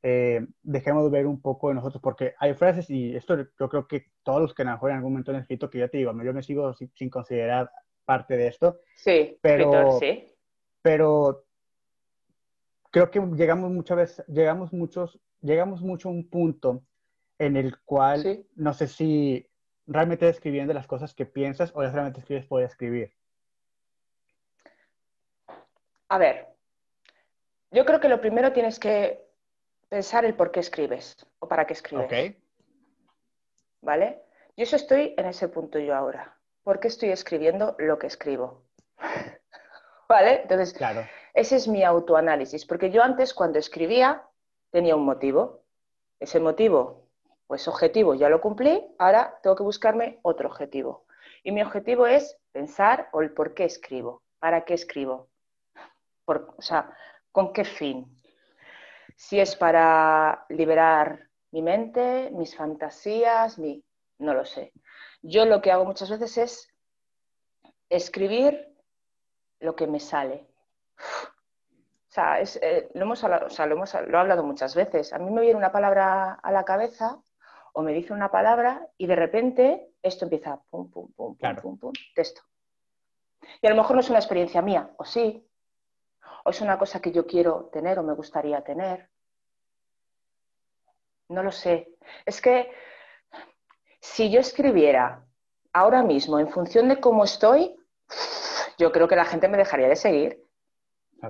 Speaker 1: eh, dejemos de ver un poco de nosotros, porque hay frases, y esto yo creo que todos los que a en algún momento han escrito, que ya te digo, yo me sigo sin, sin considerar parte de esto.
Speaker 2: Sí, pero, sí
Speaker 1: pero creo que llegamos muchas veces, llegamos muchos, llegamos mucho a un punto en el cual no sé si realmente escribiendo las cosas que piensas o realmente escribes por escribir.
Speaker 2: A ver, yo creo que lo primero tienes que pensar el por qué escribes o para qué escribes.
Speaker 1: Okay.
Speaker 2: ¿Vale? Yo eso estoy en ese punto yo ahora. ¿Por qué estoy escribiendo lo que escribo? ¿Vale? Entonces,
Speaker 1: claro.
Speaker 2: ese es mi autoanálisis, porque yo antes cuando escribía tenía un motivo. Ese motivo, pues objetivo, ya lo cumplí, ahora tengo que buscarme otro objetivo. Y mi objetivo es pensar o el por qué escribo, para qué escribo, por, o sea, con qué fin. Si es para liberar mi mente, mis fantasías, mi... no lo sé. Yo lo que hago muchas veces es escribir lo que me sale. O sea, eh, lo, hemos hablado, lo, hemos, lo he hablado muchas veces. A mí me viene una palabra a la cabeza o me dice una palabra y de repente esto empieza pum, pum, pum, pum, pum, pum, texto. Y a lo mejor no es una experiencia mía, o sí, o es una cosa que yo quiero tener o me gustaría tener. No lo sé. Es que si yo escribiera ahora mismo en función de cómo estoy, yo creo que la gente me dejaría de seguir.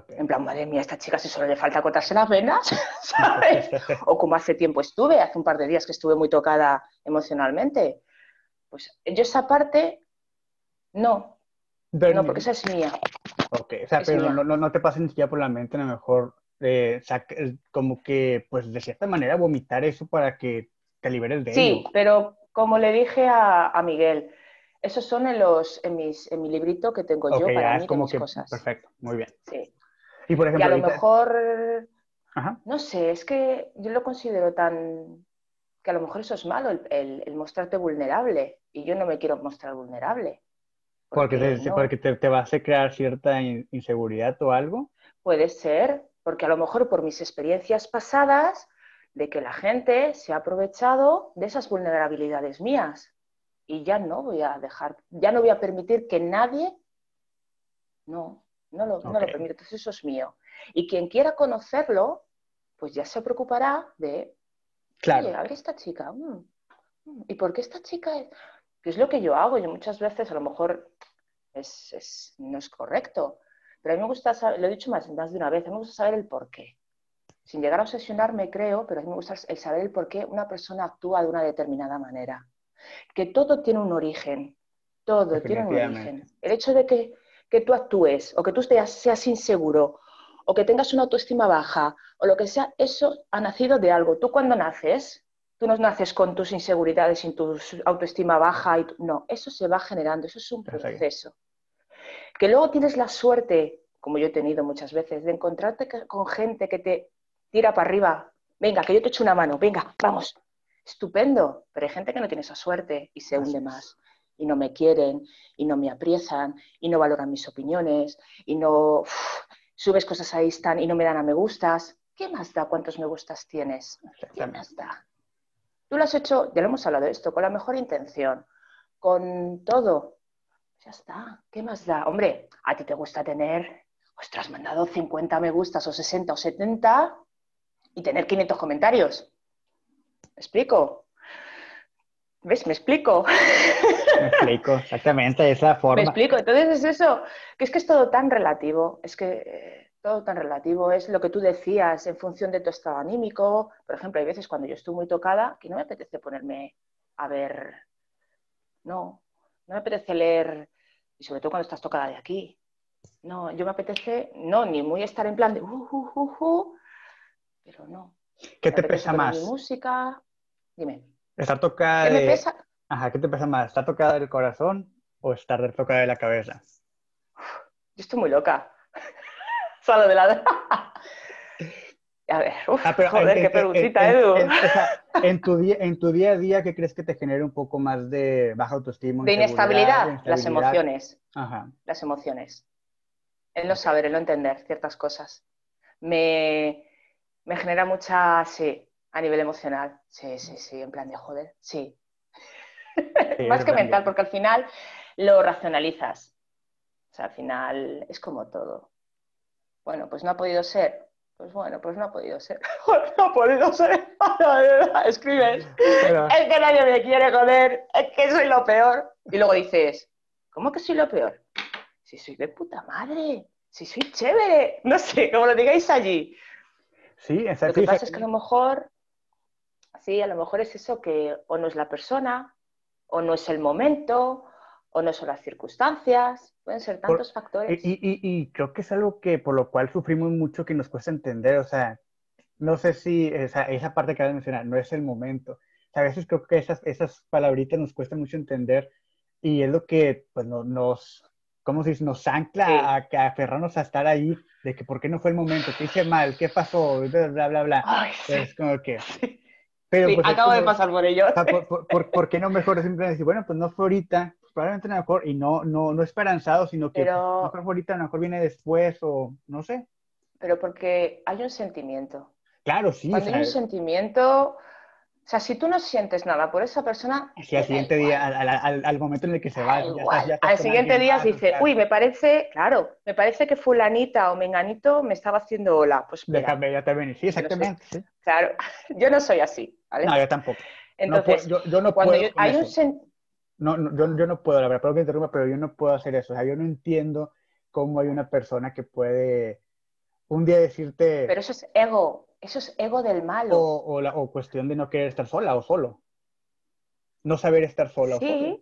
Speaker 2: En plan, madre mía, esta chica si solo le falta cortarse las venas, [laughs] ¿sabes? o como hace tiempo estuve, hace un par de días que estuve muy tocada emocionalmente. Pues yo esa parte, no. no, porque esa es mía.
Speaker 1: Ok, o sea, pero no, no, te pasa ni siquiera por la mente, a lo mejor, eh, como que, pues de cierta manera, vomitar eso para que te liberes de
Speaker 2: sí, ello. Sí, pero como le dije a, a Miguel, esos son en, los, en, mis, en mi librito que tengo yo para mí, como mis cosas.
Speaker 1: Perfecto, muy bien.
Speaker 2: Sí.
Speaker 1: Y, por ejemplo,
Speaker 2: a lo mejor, no sé, es que yo lo considero tan, que a lo mejor eso es malo, el, mostrarte vulnerable, y yo no me quiero mostrar vulnerable.
Speaker 1: Porque, te, porque te, te, vas a crear cierta inseguridad o algo.
Speaker 2: Puede ser, porque a lo mejor por mis experiencias pasadas, de que la gente se ha aprovechado de esas vulnerabilidades mías y ya no voy a dejar, ya no voy a permitir que nadie, no, no lo, no lo permito, entonces eso es mío. Y quien quiera conocerlo, pues ya se preocupará de,
Speaker 1: claro.
Speaker 2: oye, a ver esta chica, mm, mm, ¿y por qué esta chica es? Que es lo que yo hago, yo muchas veces a lo mejor es, no es correcto, pero a mí me gusta saber, lo he dicho más, más de una vez, a mí me gusta saber el por qué. Sin llegar a obsesionarme, creo, pero a mí me gusta el saber el por qué una persona actúa de una determinada manera que todo tiene un origen, todo tiene un origen. El hecho de que, tú actúes o que tú seas inseguro o que tengas una autoestima baja o lo que sea, eso ha nacido de algo. Tú cuando naces, tú no naces con tus inseguridades y tu autoestima baja, y no, eso se va generando, eso es un proceso. Que luego tienes la suerte, como yo he tenido muchas veces, de encontrarte con gente que te tira para arriba, venga, que yo te echo una mano, venga, vamos, estupendo, pero hay gente que no tiene esa suerte y se hunde más y no me quieren y no me apriesan y no valoran mis opiniones y no subes cosas ahí están y no me dan a me gustas. ¿Qué más da cuántos me gustas tienes? ¿Qué más da? Tú lo has hecho, ya lo hemos hablado de esto, con la mejor intención, con todo. Ya está, ¿qué más da? Hombre, a ti te gusta tener, ostras, mandado 50 me gustas o 60 o 70 y tener 500 comentarios. ¿Me explico? ¿Ves? ¿Me explico?
Speaker 1: Me explico, exactamente, es la [laughs] forma.
Speaker 2: Me explico, entonces es eso, que es que es todo tan relativo, es que eh, todo tan relativo, es lo que tú decías en función de tu estado anímico. Por ejemplo, hay veces cuando yo estoy muy tocada que no me apetece ponerme a ver, no, no me apetece leer, y sobre todo cuando estás tocada de aquí. No, yo me apetece, no, ni muy estar en plan de, uh, uh, uh, uh pero no.
Speaker 1: ¿Qué te pesa más?
Speaker 2: Música, Dime.
Speaker 1: ¿Estar tocada ¿Qué de... Ajá, ¿qué te pesa más? ¿Estar tocada del corazón o estar tocada de la cabeza?
Speaker 2: Yo estoy muy loca. [laughs] Solo de la... [laughs] A ver, uf, ah, joder, qué preguntita, Edu. [laughs]
Speaker 1: En, tu día, en tu día a día, ¿qué crees que te genere un poco más de baja autoestima?
Speaker 2: De inestabilidad, las emociones. Ajá. Las emociones. El no saber, el no entender ciertas cosas. Me, me genera mucha, sí, a nivel emocional, sí, sí, sí, en plan de joder, sí. [laughs] Más que mental, porque al final lo racionalizas. O sea, al final es como todo. Bueno, pues no ha podido ser. Pues bueno, pues no ha podido ser. [laughs] no ha podido ser. [laughs] Escribes. Es que nadie me quiere joder. Es que soy lo peor. Y luego dices, ¿cómo que soy lo peor? Si soy de puta madre. Si soy chévere. No sé, como lo digáis allí.
Speaker 1: Sí,
Speaker 2: exacto. Lo que pasa es que a lo mejor Sí, a lo mejor es eso que o no es la persona, o no es el momento, o no son las circunstancias, pueden ser tantos factores.
Speaker 1: Y, creo que es algo que por lo cual sufrimos mucho que nos cuesta entender, o sea, no sé si esa, esa parte que acabas de mencionar, no es el momento. a veces creo que esas, esas palabritas nos cuesta mucho entender y es lo que pues, no, nos, ¿cómo se dice? Nos ancla a, a, aferrarnos a estar ahí, de que por qué no fue el momento, qué hice mal, qué pasó, bla, bla, bla. Es como que... [laughs]
Speaker 2: Pero, pues, acabo de pasar por ello. [laughs]
Speaker 1: por, qué no mejor simplemente decir, bueno, pues no fue ahorita, probablemente a lo mejor, y no, no, no esperanzado, sino que pero, lo mejor ahorita a lo mejor viene después o no sé.
Speaker 2: Pero porque hay un sentimiento.
Speaker 1: Claro, sí.
Speaker 2: Cuando hay un sentimiento, o sea, si tú no sientes nada por esa persona...
Speaker 1: Sí, al siguiente día, al, momento en el que se va...
Speaker 2: al siguiente día dice, uy, me parece, claro, me parece que fulanita o menganito me estaba haciendo hola. Pues
Speaker 1: Déjame, ya te venir. Sí, exactamente.
Speaker 2: Claro, [laughs] yo no soy así, ¿vale?
Speaker 1: No, yo tampoco. Entonces, yo, no puedo hay un no, yo, yo, no puedo, la verdad, perdón que interrumpa, pero yo no puedo hacer eso. O sea, yo no entiendo cómo hay una persona que puede un día decirte...
Speaker 2: Pero eso es ego, eso es ego del malo.
Speaker 1: O, la, o cuestión de no querer estar sola o solo. No saber estar sola
Speaker 2: sí, o solo.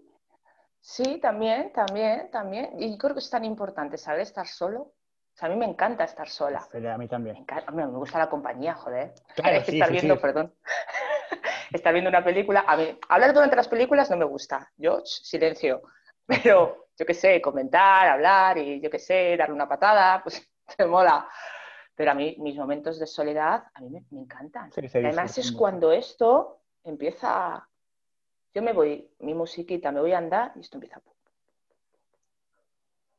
Speaker 2: Sí, también, también, también. Y creo que es tan importante saber estar solo. O sea, a mí me encanta estar sola.
Speaker 1: a mí también.
Speaker 2: Me, me gusta la compañía, joder. Claro, [laughs] sí, estar viendo, perdón. [laughs] estar viendo una película. A mí, hablar durante las películas no me gusta. Yo, silencio. [laughs] Pero, yo qué sé, comentar, hablar y yo qué sé, darle una patada, pues te mola. Pero a mí, mis momentos de soledad, a mí me, encantan. además es cuando esto empieza... Yo me voy, mi musiquita, me voy a andar y esto empieza...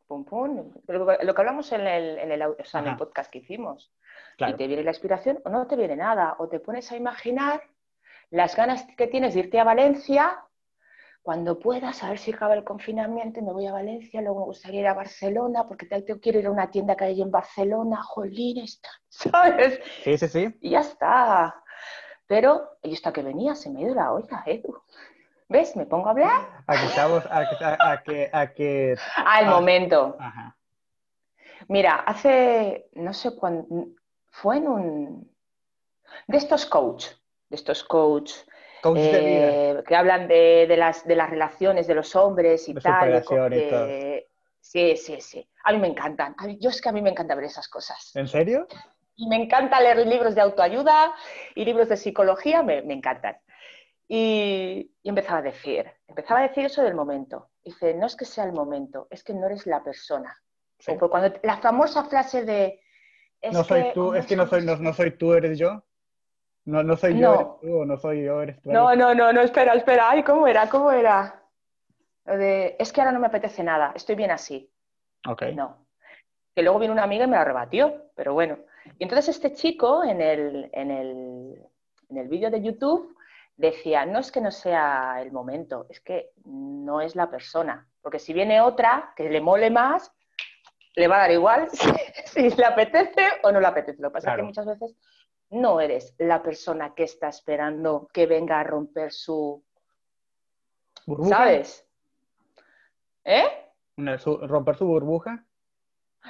Speaker 2: Pum, pum. Lo que hablamos en el, en el, podcast que hicimos. Y te viene la inspiración o no te viene nada. O te pones a imaginar las ganas que tienes de irte a Valencia cuando puedas, a ver si acaba el confinamiento, me voy a Valencia, luego me gustaría ir a Barcelona, porque tengo, quiero ir a una tienda que hay en Barcelona, jolín, está, [laughs] ¿sabes?
Speaker 1: Sí, sí, sí.
Speaker 2: Y ya está. Pero, y hasta que venía, se me dio la olla, Edu. ¿Ves? Me pongo a hablar.
Speaker 1: A que estamos, a que, a que, [laughs]
Speaker 2: Al momento. Ajá. Mira, hace, no sé cuándo, fue en un, de estos coach, de estos coach eh, que hablan de, las, de las relaciones de los hombres y tal. Sí, sí, sí. A mí me encantan. yo es que a mí me encanta ver esas cosas.
Speaker 1: ¿En serio?
Speaker 2: Y me encanta leer libros de autoayuda y libros de psicología, me, encantan. Y, empezaba a decir, empezaba a decir eso del momento. Dice, no es que sea el momento, es que no eres la persona. cuando la famosa frase de...
Speaker 1: no soy tú, es que no soy, no soy tú, eres yo. No, no soy yo, eres tú, no soy yo, eres tú.
Speaker 2: No, no, no, no, espera, espera. Ay, ¿cómo era? ¿Cómo era? es que ahora no me apetece nada, estoy bien así.
Speaker 1: Ok.
Speaker 2: No. Que luego vino una amiga y me la rebatió, pero bueno. Y entonces este chico en el, en el, en el vídeo de YouTube decía, no es que no sea el momento, es que no es la persona. Porque si viene otra que le mole más, le va a dar igual [laughs] si, le apetece o no le apetece. Lo que pasa es que muchas veces no eres la persona que está esperando que venga a romper su...
Speaker 1: ¿Burbuja?
Speaker 2: ¿Sabes? ¿Eh?
Speaker 1: ¿Romper su burbuja?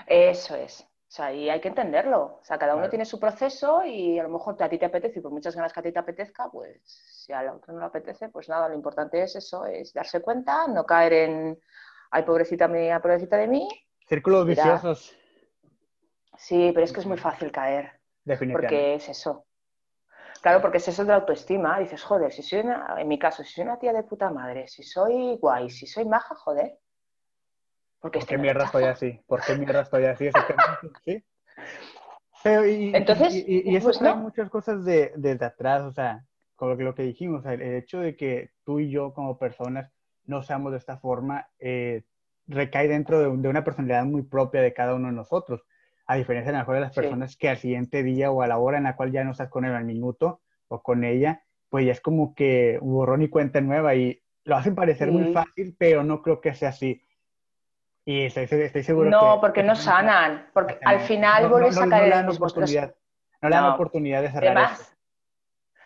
Speaker 2: Eso es. O sea, y hay que entenderlo. O sea, cada uno tiene su proceso y a lo mejor a ti te apetece y por muchas ganas que a ti te apetezca, pues si a la otra no le apetece, pues nada, lo importante es eso, es darse cuenta, no caer en, ay, pobrecita mía, pobrecita de mí.
Speaker 1: Círculos viciosos.
Speaker 2: Sí, pero es que es muy fácil caer. Porque es eso. Claro, porque es eso de la autoestima. Dices, joder, si soy una, en mi caso, si soy una tía de puta madre, si soy guay, si soy maja, joder.
Speaker 1: Porque ¿Por qué mierda estoy así? ¿Por qué mierda estoy así? [laughs] ¿Sí? Pero y,
Speaker 2: Entonces,
Speaker 1: y, eso pues muchas cosas de, desde atrás, o sea, con lo que, dijimos, el, hecho de que tú y yo como personas no seamos de esta forma, eh, recae dentro de, de, una personalidad muy propia de cada uno de nosotros a diferencia de, mejor de las personas que al siguiente día o a la hora en la cual ya no estás con él al minuto o con ella, pues ya es como que borrón y cuenta nueva y lo hacen parecer muy fácil, pero no creo que sea así. Y estoy, estoy seguro
Speaker 2: no, porque no sanan, porque al final vuelves a caer en los
Speaker 1: oportunidad, No le dan oportunidad de cerrar además,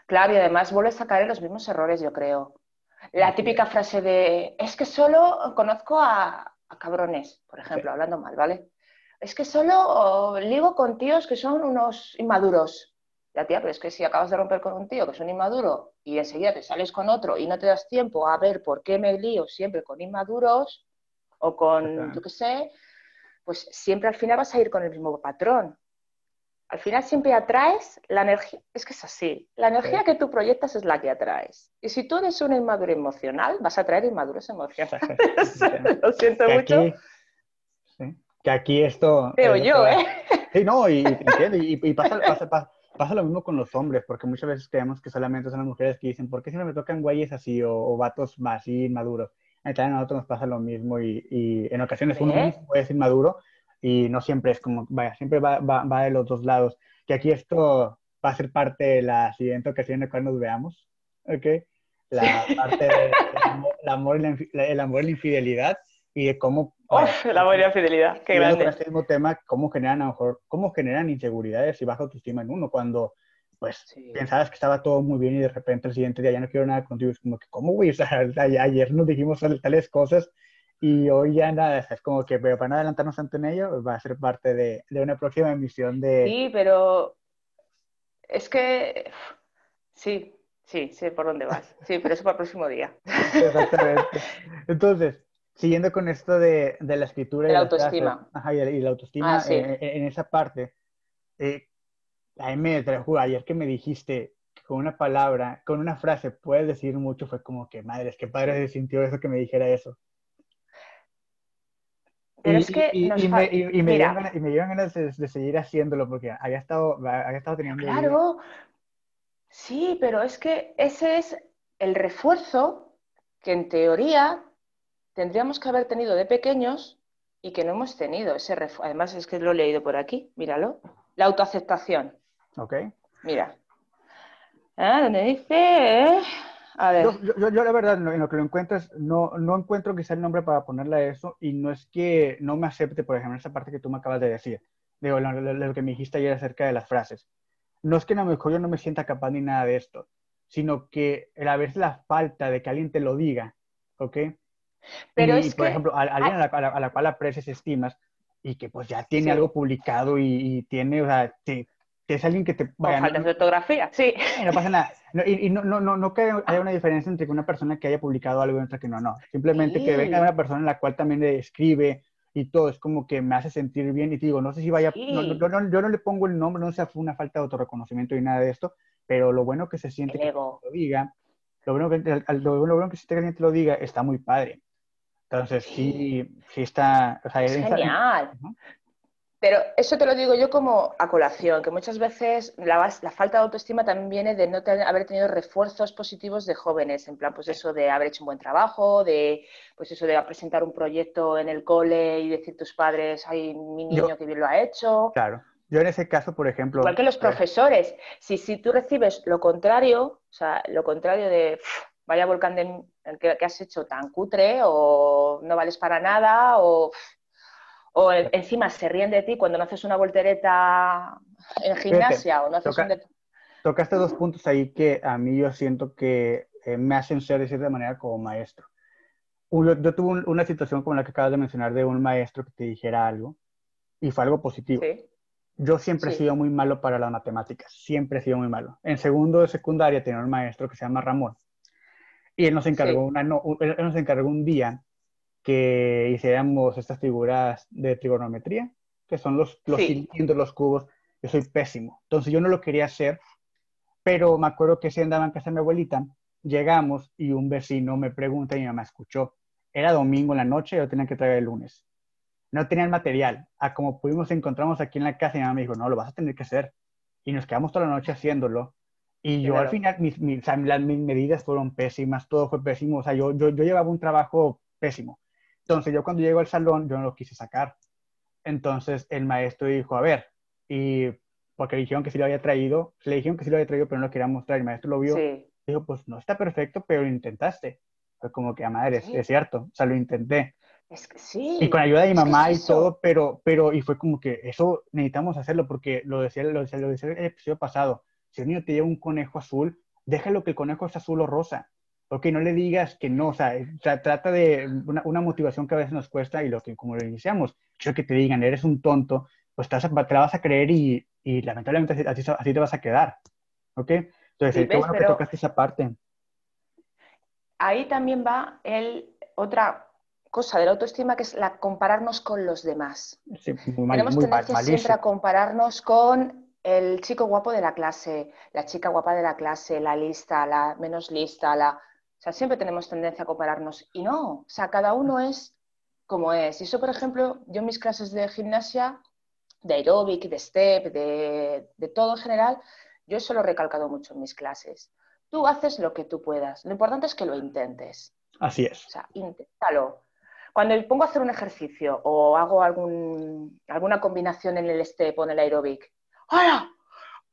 Speaker 2: Claro, y además vuelves a caer en los mismos errores, yo creo. La típica frase de, es que solo conozco a, a cabrones, por ejemplo, hablando mal, ¿vale? Es que solo ligo con tíos que son unos inmaduros. Ya, tía, pero es que si acabas de romper con un tío que es un inmaduro y enseguida te sales con otro y no te das tiempo a ver por qué me lío siempre con inmaduros o con, yo qué sé, pues siempre al final vas a ir con el mismo patrón. Al final siempre atraes la energía, es que es así, la energía que tú proyectas es la que atraes. Y si tú eres un inmaduro emocional, vas a atraer inmaduros emocionales. [laughs] [laughs] Lo siento mucho
Speaker 1: que aquí esto...
Speaker 2: Veo yo, ¿eh?
Speaker 1: Sí, no, y, y, pasa, pasa, lo mismo con los hombres, porque muchas veces creemos que solamente son las mujeres que dicen, ¿por qué siempre me tocan güeyes así o, vatos así maduros? a nosotros nos pasa lo mismo y, y en ocasiones uno puede ser maduro y no siempre es como, vaya, siempre va, va, va, de los dos lados. Que aquí esto va a ser parte de la siguiente ocasión en la cual nos veamos, ¿ok? La parte del amor, el amor y la infidelidad y de cómo...
Speaker 2: Y la infidelidad, qué grande.
Speaker 1: Este mismo tema, cómo generan, a lo mejor, cómo generan inseguridades y baja autoestima en uno cuando pues pensabas que estaba todo muy bien y de repente el siguiente día ya no quiero nada contigo. Es como que, ¿cómo, güey? [laughs] O sea, ayer nos dijimos tales cosas y hoy ya nada, es como que, pero para no adelantarnos tanto en ello, va a ser parte de, de una próxima emisión de...
Speaker 2: Sí, pero es que sí, sí, sé por dónde vas. Sí, pero eso para el próximo día. [laughs]
Speaker 1: Exactamente. [laughs] Entonces, siguiendo con esto de, de la escritura
Speaker 2: y la autoestima.
Speaker 1: ajá, y, la autoestima
Speaker 2: ah,
Speaker 1: en, en, esa parte, eh, a mí me trajo ayer que me dijiste que con una palabra, con una frase puedes decir mucho, fue como que, madre, es que padre se sintió eso que me dijera eso.
Speaker 2: Pero y, es que
Speaker 1: y, y, me, y, me dieron ganas, y me ganas de, seguir haciéndolo porque había estado, había estado teniendo...
Speaker 2: Claro, sí, pero es que ese es el refuerzo que en teoría tendríamos que haber tenido de pequeños y que no hemos tenido. Ese Además es que lo he leído por aquí, míralo. La autoaceptación.
Speaker 1: Ok.
Speaker 2: Mira. Ah, donde dice... A ver.
Speaker 1: Yo, yo, la verdad, en lo que lo encuentras, no, no encuentro quizá el nombre para ponerle a eso y no es que no me acepte, por ejemplo, esa parte que tú me acabas de decir, digo, lo, lo, que me dijiste ayer acerca de las frases. No es que a lo mejor yo no me sienta capaz ni nada de esto, sino que a veces la falta de que alguien te lo diga, ¿ok?
Speaker 2: Pero y, es
Speaker 1: por ejemplo, a, alguien a la, a, la, cual aprecias, estimas y que pues ya tiene algo publicado y, y, tiene, o sea, te, es alguien que te...
Speaker 2: Vaya, falta de ortografía, sí.
Speaker 1: No pasa nada. y, y no, no, no, no, que haya una diferencia entre una persona que haya publicado algo y otra que no, no. Simplemente que venga una persona en la cual también le escribe y todo, es como que me hace sentir bien y te digo, no sé si vaya... No, no, yo no le pongo el nombre, no fue una falta de autorreconocimiento y nada de esto, pero lo bueno que se siente que lo diga, lo bueno que, lo bueno que se siente que alguien te lo diga, está muy padre. Entonces, sí, sí está... O sea,
Speaker 2: es genial. Pero eso te lo digo yo como a colación, que muchas veces la, falta de autoestima también viene de no haber tenido refuerzos positivos de jóvenes, en plan, pues eso de haber hecho un buen trabajo, de pues eso de presentar un proyecto en el cole y decir tus padres, hay mi niño que bien lo ha hecho.
Speaker 1: Claro. Yo en ese caso, por ejemplo...
Speaker 2: Igual que los profesores. Si, si tú recibes lo contrario, o sea, lo contrario de vaya volcán de, que, que, has hecho tan cutre o no vales para nada o o encima se ríen de ti cuando no haces una voltereta en gimnasia o no haces un...
Speaker 1: Tocaste dos puntos ahí que a mí yo siento que eh, me hacen ser de cierta manera como maestro. Yo, tuve una situación como la que acabas de mencionar de un maestro que te dijera algo y fue algo positivo. Yo siempre he sido muy malo para las matemáticas, siempre he sido muy malo. En segundo de secundaria tenía un maestro que se llama Ramón y él nos encargó, una, él nos encargó un día que hiciéramos estas figuras de trigonometría, que son los, los cilindros, los cubos. Yo soy pésimo. Entonces yo no lo quería hacer, pero me acuerdo que si andaba en casa de mi abuelita, llegamos y un vecino me pregunta y mi mamá escuchó. Era domingo en la noche y lo tenían que traer el lunes. No tenían material. A como pudimos encontramos aquí en la casa y mi mamá me dijo, no, lo vas a tener que hacer. Y nos quedamos toda la noche haciéndolo. Y yo al final, mis, mis, mis, medidas fueron pésimas, todo fue pésimo. O sea, yo, yo, yo llevaba un trabajo pésimo. Entonces yo cuando llego al salón, yo no lo quise sacar. Entonces el maestro dijo, a ver, y porque dijeron que sí lo había traído, le dijeron que sí lo había traído, pero no lo quería mostrar. El maestro lo vio. Dijo, pues no está perfecto, pero lo intentaste. Fue como que, a madre, es, cierto, o sea, lo intenté.
Speaker 2: Es que sí.
Speaker 1: Y con ayuda de mi mamá y todo, pero, pero, y fue como que eso necesitamos hacerlo, porque lo decía, lo decía, lo decía el episodio pasado, si un niño te lleva un conejo azul, déjalo que el conejo es azul o rosa ok, no le digas que no, o sea, trata de una, una, motivación que a veces nos cuesta y lo que, como lo iniciamos, quiero que te digan, eres un tonto, pues te, vas te la vas a creer y, y lamentablemente así, así, te vas a quedar, ¿ok? Entonces, qué bueno que tocaste esa parte.
Speaker 2: Ahí también va el, otra cosa de la autoestima que es la compararnos con los demás.
Speaker 1: Sí, muy mal,
Speaker 2: Tenemos tendencia siempre a compararnos con el chico guapo de la clase, la chica guapa de la clase, la lista, la menos lista, la o sea, siempre tenemos tendencia a compararnos y no, o sea, cada uno es como es. Y eso, por ejemplo, yo en mis clases de gimnasia, de aeróbic, de step, de, de todo en general, yo eso lo he recalcado mucho en mis clases. Tú haces lo que tú puedas, lo importante es que lo intentes.
Speaker 1: Así es.
Speaker 2: O sea, inténtalo. Cuando me pongo a hacer un ejercicio o hago algún, alguna combinación en el step o en el aeróbic, ¡Hala!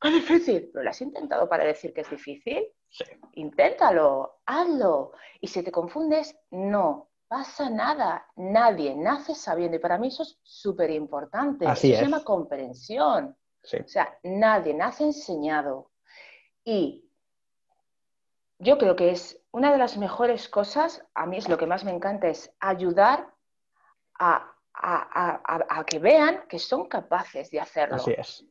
Speaker 2: ¡Qué difícil! ¿Pero lo has intentado para decir que es difícil?
Speaker 1: Sí.
Speaker 2: Inténtalo, hazlo. Y si te confundes, no pasa nada. Nadie nace sabiendo. Y para mí eso es súper importante.
Speaker 1: Así
Speaker 2: se llama comprensión. O sea, nadie nace enseñado. Y yo creo que es una de las mejores cosas, a mí es lo que más me encanta, es ayudar a, que vean que son capaces de hacerlo.
Speaker 1: Así es.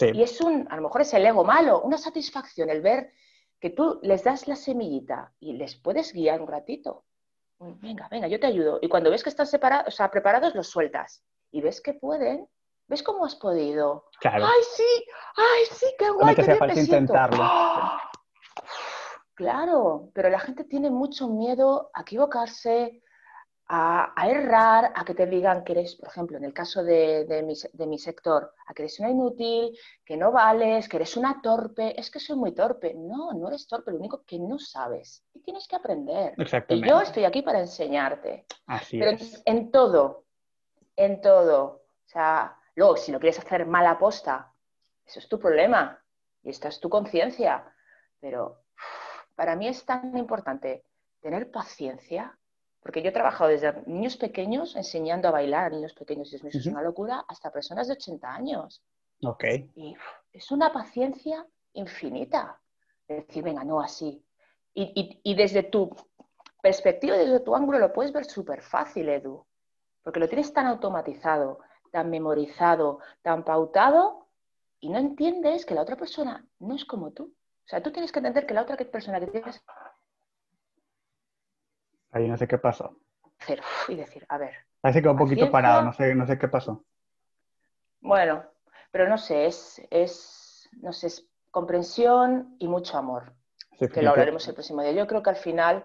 Speaker 2: Y es un, a lo mejor es el ego malo, una satisfacción el ver que tú les das la semillita y les puedes guiar un ratito. Venga, venga, yo te ayudo. Y cuando ves que están separados, o sea, preparados, los sueltas. Y ves que pueden. ¿Ves cómo has podido?
Speaker 1: Claro.
Speaker 2: ¡Ay, sí! ¡Ay, sí! ¡Qué guay!
Speaker 1: que intentarlo. ¡Ah!
Speaker 2: Claro, pero la gente tiene mucho miedo a equivocarse, a, errar, a que te digan que eres, por ejemplo, en el caso de, mi, sector, a que eres una inútil, que no vales, que eres una torpe. Es que soy muy torpe. No, no eres torpe, lo único que no sabes. Y tienes que aprender. Y yo estoy aquí para enseñarte.
Speaker 1: Así
Speaker 2: pero
Speaker 1: es.
Speaker 2: en todo, en todo. O sea, luego, si lo quieres hacer mala posta, eso es tu problema. Y esta es tu conciencia. Pero para mí es tan importante tener paciencia, porque yo he trabajado desde niños pequeños enseñando a bailar a niños pequeños, y es una locura, hasta personas de 80 años.
Speaker 1: Ok.
Speaker 2: Y es una paciencia infinita. decir, venga, no así. Y, desde tu perspectiva, desde tu ángulo, lo puedes ver súper fácil, Edu, porque lo tienes tan automatizado, tan memorizado, tan pautado, y no entiendes que la otra persona no es como tú. O sea, tú tienes que entender que la otra persona que tienes...
Speaker 1: Ahí no sé qué pasó.
Speaker 2: Cero. Y decir, a ver.
Speaker 1: Parece que va un poquito parado, no sé, no sé qué pasó.
Speaker 2: Bueno, pero no sé, es, es, no sé, es comprensión y mucho amor. que lo hablaremos el próximo día. Yo creo que al final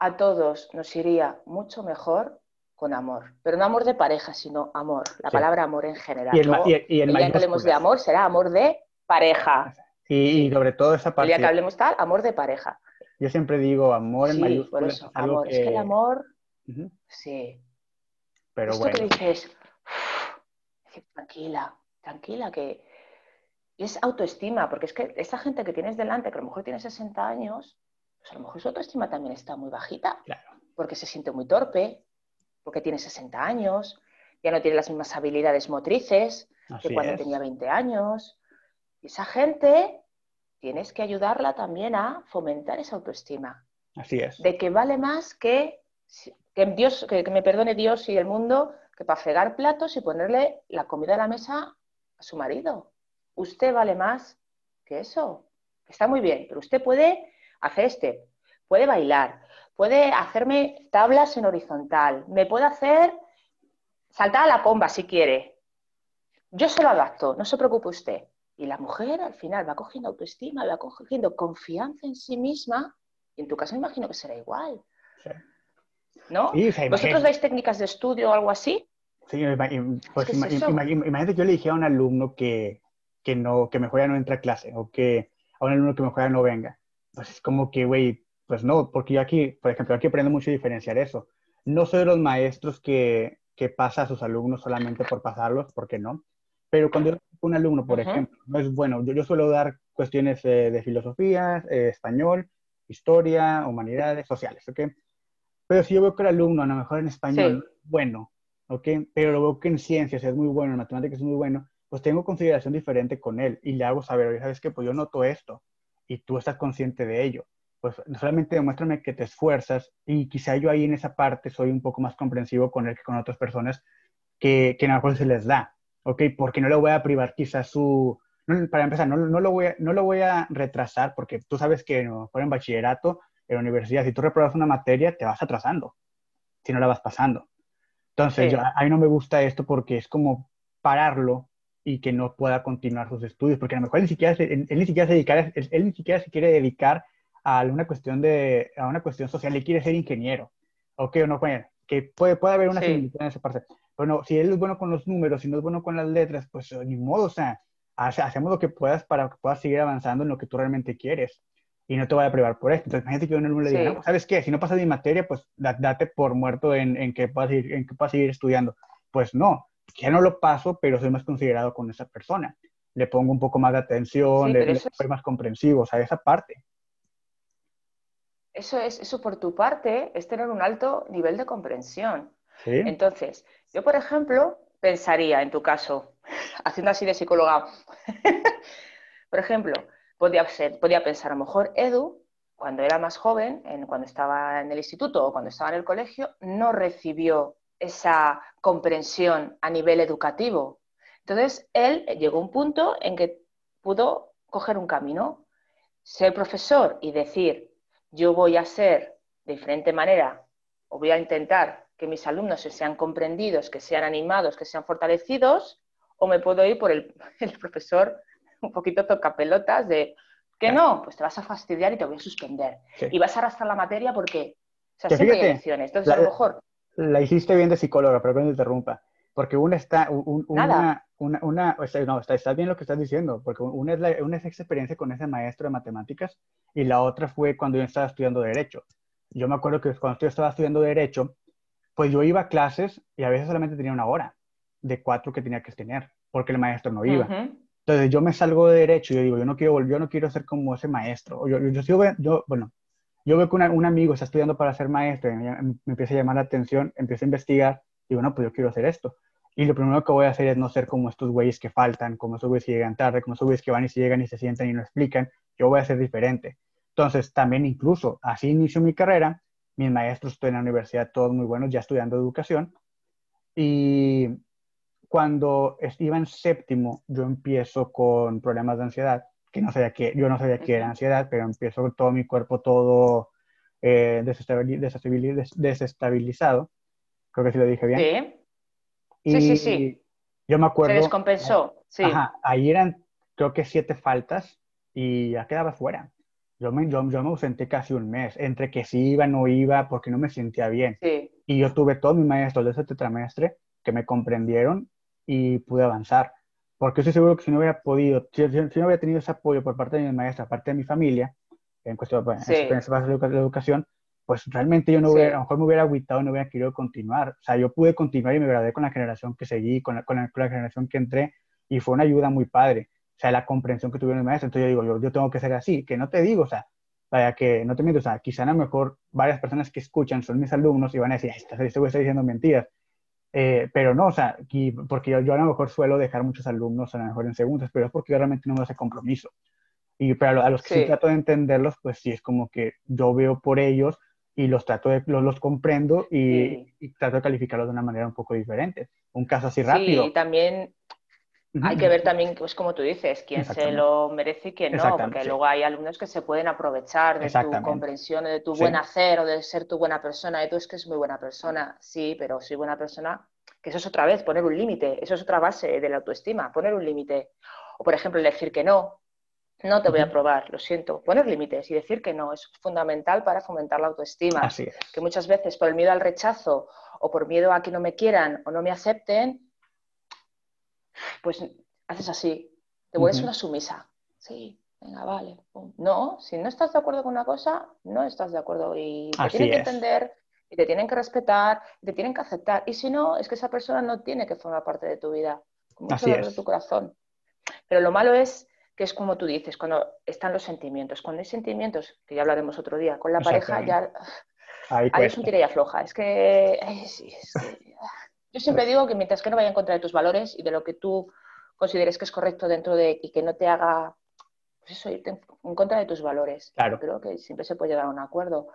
Speaker 2: a todos nos iría mucho mejor con amor. Pero no amor de pareja, sino amor. La palabra amor en general.
Speaker 1: Y el, y,
Speaker 2: el, que hablemos de amor será amor de pareja.
Speaker 1: Y, sobre todo esa parte.
Speaker 2: El día que hablemos tal, amor de pareja.
Speaker 1: Yo siempre digo amor en sí,
Speaker 2: Por eso, amor. Es que el amor. Sí.
Speaker 1: Pero
Speaker 2: Esto
Speaker 1: bueno.
Speaker 2: que dices, tranquila, tranquila, que es autoestima, porque es que esa gente que tienes delante, que a lo mejor tiene 60 años, pues a lo mejor su autoestima también está muy bajita.
Speaker 1: Claro.
Speaker 2: Porque se siente muy torpe, porque tiene 60 años, ya no tiene las mismas habilidades motrices que cuando tenía 20 años. Y esa gente tienes que ayudarla también a fomentar esa autoestima.
Speaker 1: Así es.
Speaker 2: De que vale más que, que Dios, que, me perdone Dios y el mundo, que para fregar platos y ponerle la comida a la mesa a su marido. Usted vale más que eso. Está muy bien, pero usted puede hacer este, puede bailar, puede hacerme tablas en horizontal, me puede hacer saltar a la comba si quiere. Yo se lo adapto, no se preocupe usted. Y la mujer al final va cogiendo autoestima, va cogiendo confianza en sí misma, y en tu caso me imagino que será igual. ¿No? ¿Vosotros dais técnicas de estudio o algo así?
Speaker 1: Sí, pues imagínate que yo le dije a un alumno que, que, no, que mejor ya no entra a clase, o que a un alumno que mejor ya no venga. Pues es como que, güey, pues no, porque yo aquí, por ejemplo, aquí aprendo mucho a diferenciar eso. No soy de los maestros que, que pasa a sus alumnos solamente por pasarlos, porque no. Pero cuando un alumno, por ejemplo, no es bueno, yo, suelo dar cuestiones de filosofía, eh, español, historia, humanidades, sociales, ¿ok? Pero si yo veo que el alumno, a lo mejor en español, bueno, ¿ok? Pero lo veo que en ciencias es muy bueno, en matemáticas es muy bueno, pues tengo consideración diferente con él y le hago saber, oye, ¿sabes qué? Pues yo noto esto y tú estás consciente de ello. Pues solamente demuéstrame que te esfuerzas y quizá yo ahí en esa parte soy un poco más comprensivo con él que con otras personas que, que a lo mejor se les da. ¿Ok? Porque no le voy a privar quizás su... para empezar, no, no, lo voy a, no lo voy a retrasar porque tú sabes que no, en bachillerato, en la universidad, si tú repruebas una materia, te vas atrasando, si no la vas pasando. Entonces, a mí no me gusta esto porque es como pararlo y que no pueda continuar sus estudios, porque a lo mejor él ni siquiera se, él, ni siquiera se dedicar, él, ni siquiera se quiere dedicar a una cuestión de, a una cuestión social, él quiere ser ingeniero, ¿ok? O no, que puede, puede haber una similitud en esa parte bueno, si él es bueno con los números y no es bueno con las letras, pues ni modo, o sea, hacemos lo que puedas para que puedas seguir avanzando en lo que tú realmente quieres. y no te voy a privar por esto. Entonces, imagínate que uno le diga, no, ¿sabes qué? Si no pasas mi materia, pues date por muerto en, en, que puedas ir, en que puedas seguir estudiando. Pues no, ya no lo paso, pero soy más considerado con esa persona. Le pongo un poco más de atención, le, soy más comprensivo, o sea, esa parte.
Speaker 2: Eso es, eso por tu parte es tener un alto nivel de comprensión. Entonces, yo, por ejemplo, pensaría en tu caso, [laughs] haciendo así de psicóloga, [laughs] por ejemplo, podía, ser, pensar a lo mejor Edu, cuando era más joven, en, cuando estaba en el instituto o cuando estaba en el colegio, no recibió esa comprensión a nivel educativo. Entonces, él llegó a un punto en que pudo coger un camino, ser profesor y decir, yo voy a ser de diferente manera o voy a intentar que mis alumnos se sean comprendidos, que sean animados, que sean fortalecidos, o me puedo ir por el, [laughs] profesor un poquito tocapelotas de que no, pues te vas a fastidiar y te voy a suspender. Y vas a arrastrar la materia porque, o sea, siempre hay elecciones. Entonces, a lo mejor...
Speaker 1: La hiciste bien de psicóloga, pero que no te interrumpa. Porque una está, una, una, una, no, está, está, bien lo que estás diciendo, porque una es, la, una es experiencia con ese maestro de matemáticas y la otra fue cuando yo estaba estudiando Derecho. Yo me acuerdo que cuando yo estaba estudiando Derecho, pues yo iba a clases y a veces solamente tenía una hora de cuatro que tenía que tener, porque el maestro no iba. Entonces yo me salgo de Derecho y yo digo, yo no quiero, yo no quiero ser como ese maestro. Yo, yo, yo, yo bueno, yo veo que un amigo está estudiando para ser maestro y me, me empieza a llamar la atención, empieza a investigar, y digo, no, pues yo quiero hacer esto y lo primero que voy a hacer es no ser como estos güeyes que faltan, como estos güeyes que llegan tarde, como estos güeyes que van y se llegan y se sientan y no explican. Yo voy a ser diferente. Entonces, también incluso así inicio mi carrera. Mis maestros en la universidad, todos muy buenos, ya estudiando educación. Y cuando iba en séptimo, yo empiezo con problemas de ansiedad, que no sabía que, yo no sabía qué era ansiedad, pero empiezo con todo mi cuerpo todo eh, desestabilizado. Creo que sí lo dije bien.
Speaker 2: Sí sí, sí, sí.
Speaker 1: Yo me acuerdo.
Speaker 2: Se descompensó, sí.
Speaker 1: Ajá, ahí eran, creo que siete faltas y ya quedaba fuera. Yo me, yo, me ausenté casi un mes, entre que sí iba, no iba, porque no me sentía bien.
Speaker 2: Sí.
Speaker 1: Y yo tuve todos mis maestros de ese tetramestre que me comprendieron y pude avanzar. Porque estoy seguro que si no hubiera podido, si, no hubiera tenido ese apoyo por parte de mi maestra, parte de mi familia, en cuestión de sí. la educación, pues realmente yo no hubiera, a lo mejor me hubiera agüitado, no hubiera querido continuar. O sea, yo pude continuar y me gradué con la generación que seguí, con la, con la, generación que entré, y fue una ayuda muy padre. Sea, la comprensión que tuvieron los maestros. Entonces yo digo, yo, yo tengo que ser así, que no te digo, o sea, vaya que no te miento, o sea, quizá a lo mejor varias personas que escuchan son mis alumnos y van a decir, este, este güey está diciendo mentiras. Eh, pero no, o sea, porque yo, yo, a lo mejor suelo dejar muchos alumnos a lo mejor en segundos, pero es porque yo realmente no me hace compromiso. Y pero a los que sí trato de entenderlos, pues sí es como que yo veo por ellos y los trato de, los, los comprendo y, trato de calificarlos de una manera un poco diferente. Un caso así rápido.
Speaker 2: Sí, y también hay que ver también, pues como tú dices, quién se lo merece y quién no, porque luego hay alumnos que se pueden aprovechar de tu comprensión, de tu buen hacer o de ser tu buena persona. Y tú es que es muy buena persona, sí, pero soy buena persona, que eso es otra vez, poner un límite, eso es otra base de la autoestima, poner un límite. O por ejemplo, decir que no, no te voy a probar, lo siento. Poner límites y decir que no es fundamental para fomentar la autoestima.
Speaker 1: Así es.
Speaker 2: Que muchas veces por el miedo al rechazo o por miedo a que no me quieran o no me acepten, pues haces así, te vuelves una sumisa. Sí, venga, vale. No, si no estás de acuerdo con una cosa, no estás de acuerdo y te tienen que entender y te tienen que respetar y te tienen que aceptar. Y si no, es que esa persona no tiene que formar parte de tu vida, con mucho de tu corazón. Pero lo malo es que es como tú dices, cuando están los sentimientos. Cuando hay sentimientos, que ya hablaremos otro día, con la pareja ya... Ahí, es un tira y afloja. Es que, Yo siempre digo que mientras que no vaya en contra de tus valores y de lo que tú consideres que es correcto dentro de... y que no te haga, pues eso, irte en contra de tus valores.
Speaker 1: Claro.
Speaker 2: Creo que siempre se puede llegar a un acuerdo.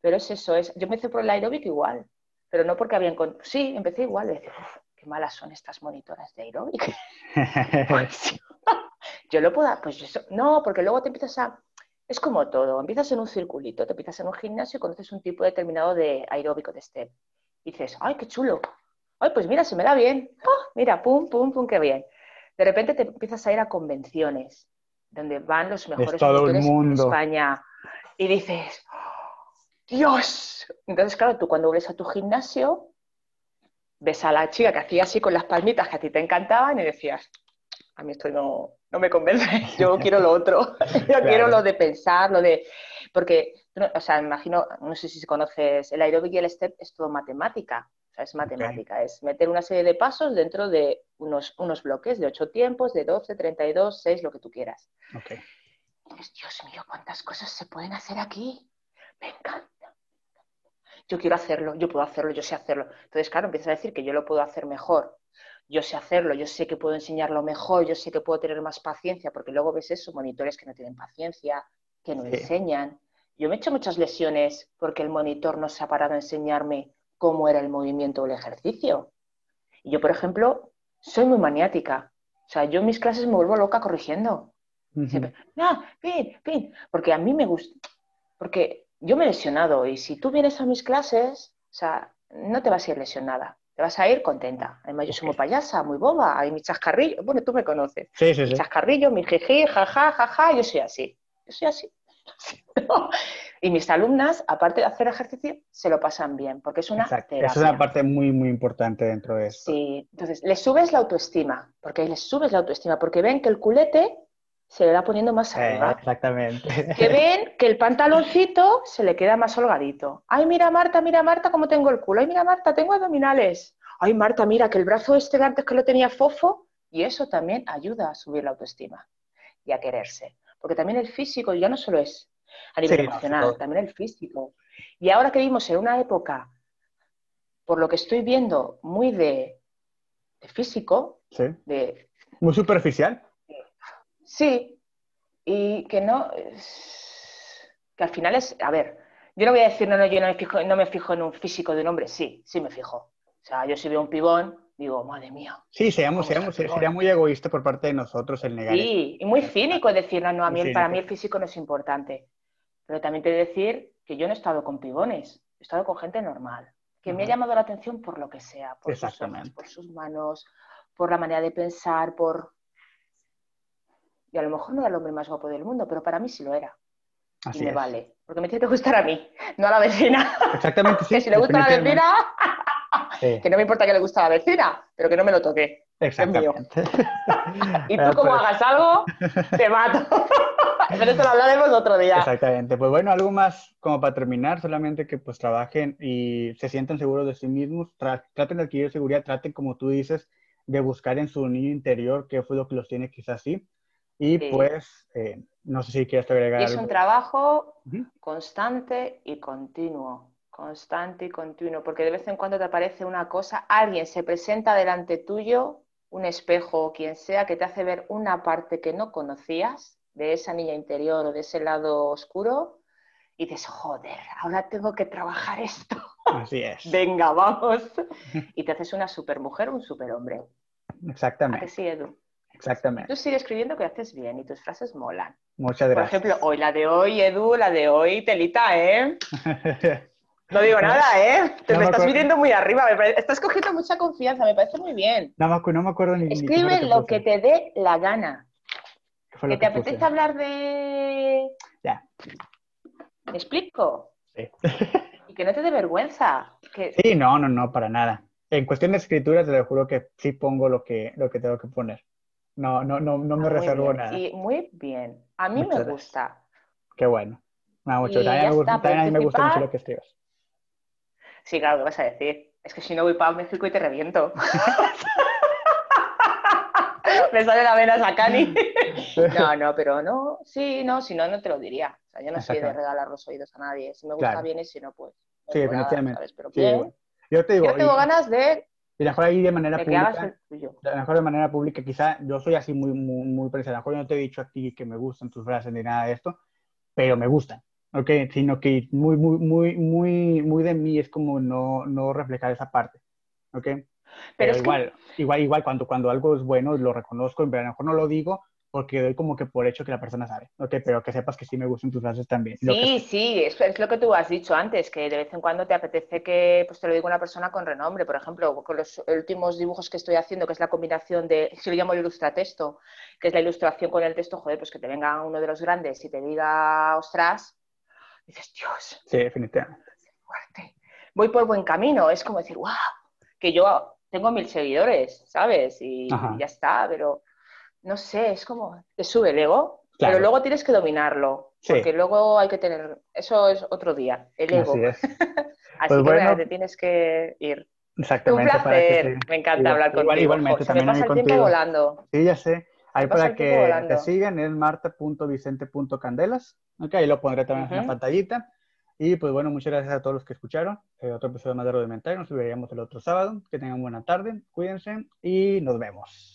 Speaker 2: Pero es eso, es... Yo hice por el aeróbic igual, pero no porque había... Sí, empecé igual, decir, qué malas son estas monitoras de aeróbic. [laughs] [laughs] yo lo puedo, pues no, porque luego te empiezas a, es como todo, empiezas en un circulito, te empiezas en un gimnasio y conoces un tipo determinado de aeróbico de step. Y dices, ay, qué chulo, ay, pues mira, se me da bien, ah, mira, pum, pum, pum, qué bien. De repente te empiezas a ir a convenciones, donde van los mejores
Speaker 1: de
Speaker 2: España, y dices, Dios. Entonces, claro, tú cuando vuelves a tu gimnasio, ves a la chica que hacía así con las palmitas que a ti te encantaban y decías, a mí esto no, me convence, [laughs] yo quiero lo otro, [laughs] yo quiero lo de pensar, lo de... Porque, o sea, imagino, no sé si conoces, el aeróbic y el step es todo matemática, sea, es matemática, es meter una serie de pasos dentro de unos, unos bloques de 8 tiempos, de 12, 32, 6, lo que tú quieras. Okay. Dios mío, cuántas cosas se pueden hacer aquí. Me encanta. Yo quiero hacerlo, yo puedo hacerlo, yo sé hacerlo. Entonces, claro, empiezas a decir que yo lo puedo hacer mejor yo sé hacerlo, yo sé que puedo enseñarlo mejor, yo sé que puedo tener más paciencia, porque luego ves eso, monitores que no tienen paciencia, que no enseñan. Yo me he hecho muchas lesiones porque el monitor no se ha parado a enseñarme cómo era el movimiento o el ejercicio. Y yo, por ejemplo, soy muy maniática. O sea, yo en mis clases me vuelvo loca corrigiendo. no, pin, pin. Porque a mí me gusta, porque yo me he lesionado y si tú vienes a mis clases, o sea, no te vas a ir lesionada te vas a ir contenta. Además, yo soy muy payasa, muy boba, hay mis chascarrillos, bueno, tú me conoces.
Speaker 1: Sí, sí,
Speaker 2: sí. chascarrillos, mi jeje, jaja, jaja, yo soy así. Yo soy así. [laughs] y mis alumnas, aparte de hacer ejercicio, se lo pasan bien, porque es una terapia.
Speaker 1: Es una parte muy, muy importante dentro de esto.
Speaker 2: Sí, entonces, les subes la autoestima, porque les subes la autoestima, porque ven que el culete se le va poniendo más
Speaker 1: eh,
Speaker 2: arriba.
Speaker 1: exactamente.
Speaker 2: Que [laughs] ven que el pantaloncito se le queda más holgadito. Ay, mira Marta, mira Marta cómo tengo el culo. Ay, mira Marta, tengo abdominales. Ay, Marta, mira que el brazo este de antes que lo tenía fofo. Y eso también ayuda a subir la autoestima y a quererse. Porque también el físico ya no solo es a nivel emocional, también el físico. Y ahora que vivimos en una época, por lo que estoy viendo, muy de, de físico, de...
Speaker 1: Muy superficial
Speaker 2: Sí, y que no, que al final es, a ver, yo no voy a decir, no, no, yo no me fijo, no me fijo en un físico de un hombre, sí, sí me fijo. O sea, yo si veo un pibón, digo, madre mía.
Speaker 1: Sí, seamos, seamos, sería muy egoísta por parte de nosotros el negar.
Speaker 2: Sí, y muy cínico decir, no, no, a mí, para mí el físico no es importante. Pero también te decir que yo no he estado con pibones, he estado con gente normal, que me ha llamado la atención por lo que sea, por sus ojos, por sus manos, por la manera de pensar, por, y a lo mejor no era el hombre más guapo del mundo, pero para mí sí lo era. y me vale. Porque me tiene que gustar a mí, [laughs] no a la vecina.
Speaker 1: Exactamente, sí. [laughs]
Speaker 2: que si le gusta a la vecina, [laughs] que no me importa que le guste a la vecina, pero que no me lo toque.
Speaker 1: Exactamente. [laughs]
Speaker 2: y tú como hagas algo, te mato. [laughs] pero eso lo hablaremos otro día.
Speaker 1: Exactamente. Pues bueno, algo más como para terminar, solamente que pues trabajen y se sientan seguros de sí mismos, traten de adquirir seguridad, traten como tú dices, de buscar en su niño interior qué fue lo que los tiene quizás así y pues, eh, no sé si quieres agregar.
Speaker 2: es un trabajo constante y continuo, constante y continuo, porque de vez en cuando te aparece una cosa, alguien se presenta delante tuyo, un espejo o quien sea, que te hace ver una parte que no conocías de esa niña interior o de ese lado oscuro, y dices, joder, ahora tengo que trabajar esto.
Speaker 1: Así es. [laughs]
Speaker 2: Venga, vamos. y te haces una supermujer o un superhombre.
Speaker 1: Exactamente.
Speaker 2: ¿A que sí, Edu?
Speaker 1: Exactamente.
Speaker 2: Tú sigues escribiendo que haces bien y tus frases molan.
Speaker 1: Muchas gracias.
Speaker 2: Por ejemplo, hoy la de hoy, Edu, la de hoy, telita, ¿eh? [laughs] No digo [laughs] nada, ¿eh? Te me, estás midiendo muy arriba. Estás cogiendo mucha confianza, me parece muy bien.
Speaker 1: No, me, no me acuerdo ni
Speaker 2: Escribe lo que te dé la gana. Que, te apetece hablar de.
Speaker 1: Ya.
Speaker 2: ¿Me explico?
Speaker 1: Sí. [laughs]
Speaker 2: y que no te dé vergüenza.
Speaker 1: Sí, no, no, no, para nada. En cuestión de escritura, te lo juro que sí pongo lo que, lo que tengo que poner. No, no, no, no me ah, reservo nada.
Speaker 2: Sí, muy bien. A mí me gusta.
Speaker 1: Qué bueno. Me mucho. También, me, gusta, también a mí me gusta mucho lo que escribes.
Speaker 2: Sí, claro, ¿qué vas a decir? Es que si no voy para México y te reviento. [laughs] me sale la vena Sacani. [laughs] no, no, pero no, sí, no, si no, no te lo diría. O sea, yo no soy de regalar los oídos a nadie. Si me gusta bien y si no, pues.
Speaker 1: sí, definitivamente.
Speaker 2: Pero bien.
Speaker 1: Yo te digo.
Speaker 2: Yo tengo ganas de
Speaker 1: y mejor ahí de manera pública. mejor de manera pública, quizá yo soy así muy, muy, muy A lo mejor yo no te he dicho a ti que me gustan tus frases ni nada de esto, pero me gustan. ¿Ok? Sino que muy, muy, muy, muy, muy de mí es como no, no reflejar esa parte. ¿ok? Pero, igual, igual, igual, cuando, cuando algo es bueno, lo reconozco, pero a lo mejor no lo digo, porque doy como que por hecho que la persona sabe, ¿ok? Pero que sepas que sí me gustan tus frases también.
Speaker 2: Sí, sí, es, es, lo que tú has dicho antes, que de vez en cuando te apetece que, pues te lo diga una persona con renombre, por ejemplo, con los últimos dibujos que estoy haciendo, que es la combinación de, [laughs] si lo llamo el ilustratexto, que es la ilustración con el texto, joder, pues que te venga uno de los grandes y te diga, ostras, dices, Dios.
Speaker 1: Sí, definitivamente.
Speaker 2: Fuerte. Voy por buen camino, es como decir, wow, que yo tengo mil seguidores, ¿sabes? Y, y ya está, pero no sé, es como, te sube el ego, pero luego tienes que dominarlo, porque luego hay que tener, eso es otro día, el ego. Así, es. [laughs] Así pues que te tienes que ir.
Speaker 1: Exactamente.
Speaker 2: Un placer, me encanta hablar contigo.
Speaker 1: Igualmente, también
Speaker 2: me pasa el tiempo volando.
Speaker 1: Sí, ya sé. Ahí para que te sigan es marta.vicente.candelas. Ok, ahí lo pondré también en la pantallita. Y pues bueno, muchas gracias a todos los que escucharon. Eh, otro episodio más de Rudimentario. Nos veríamos el otro sábado. Que tengan buena tarde. Cuídense y nos vemos.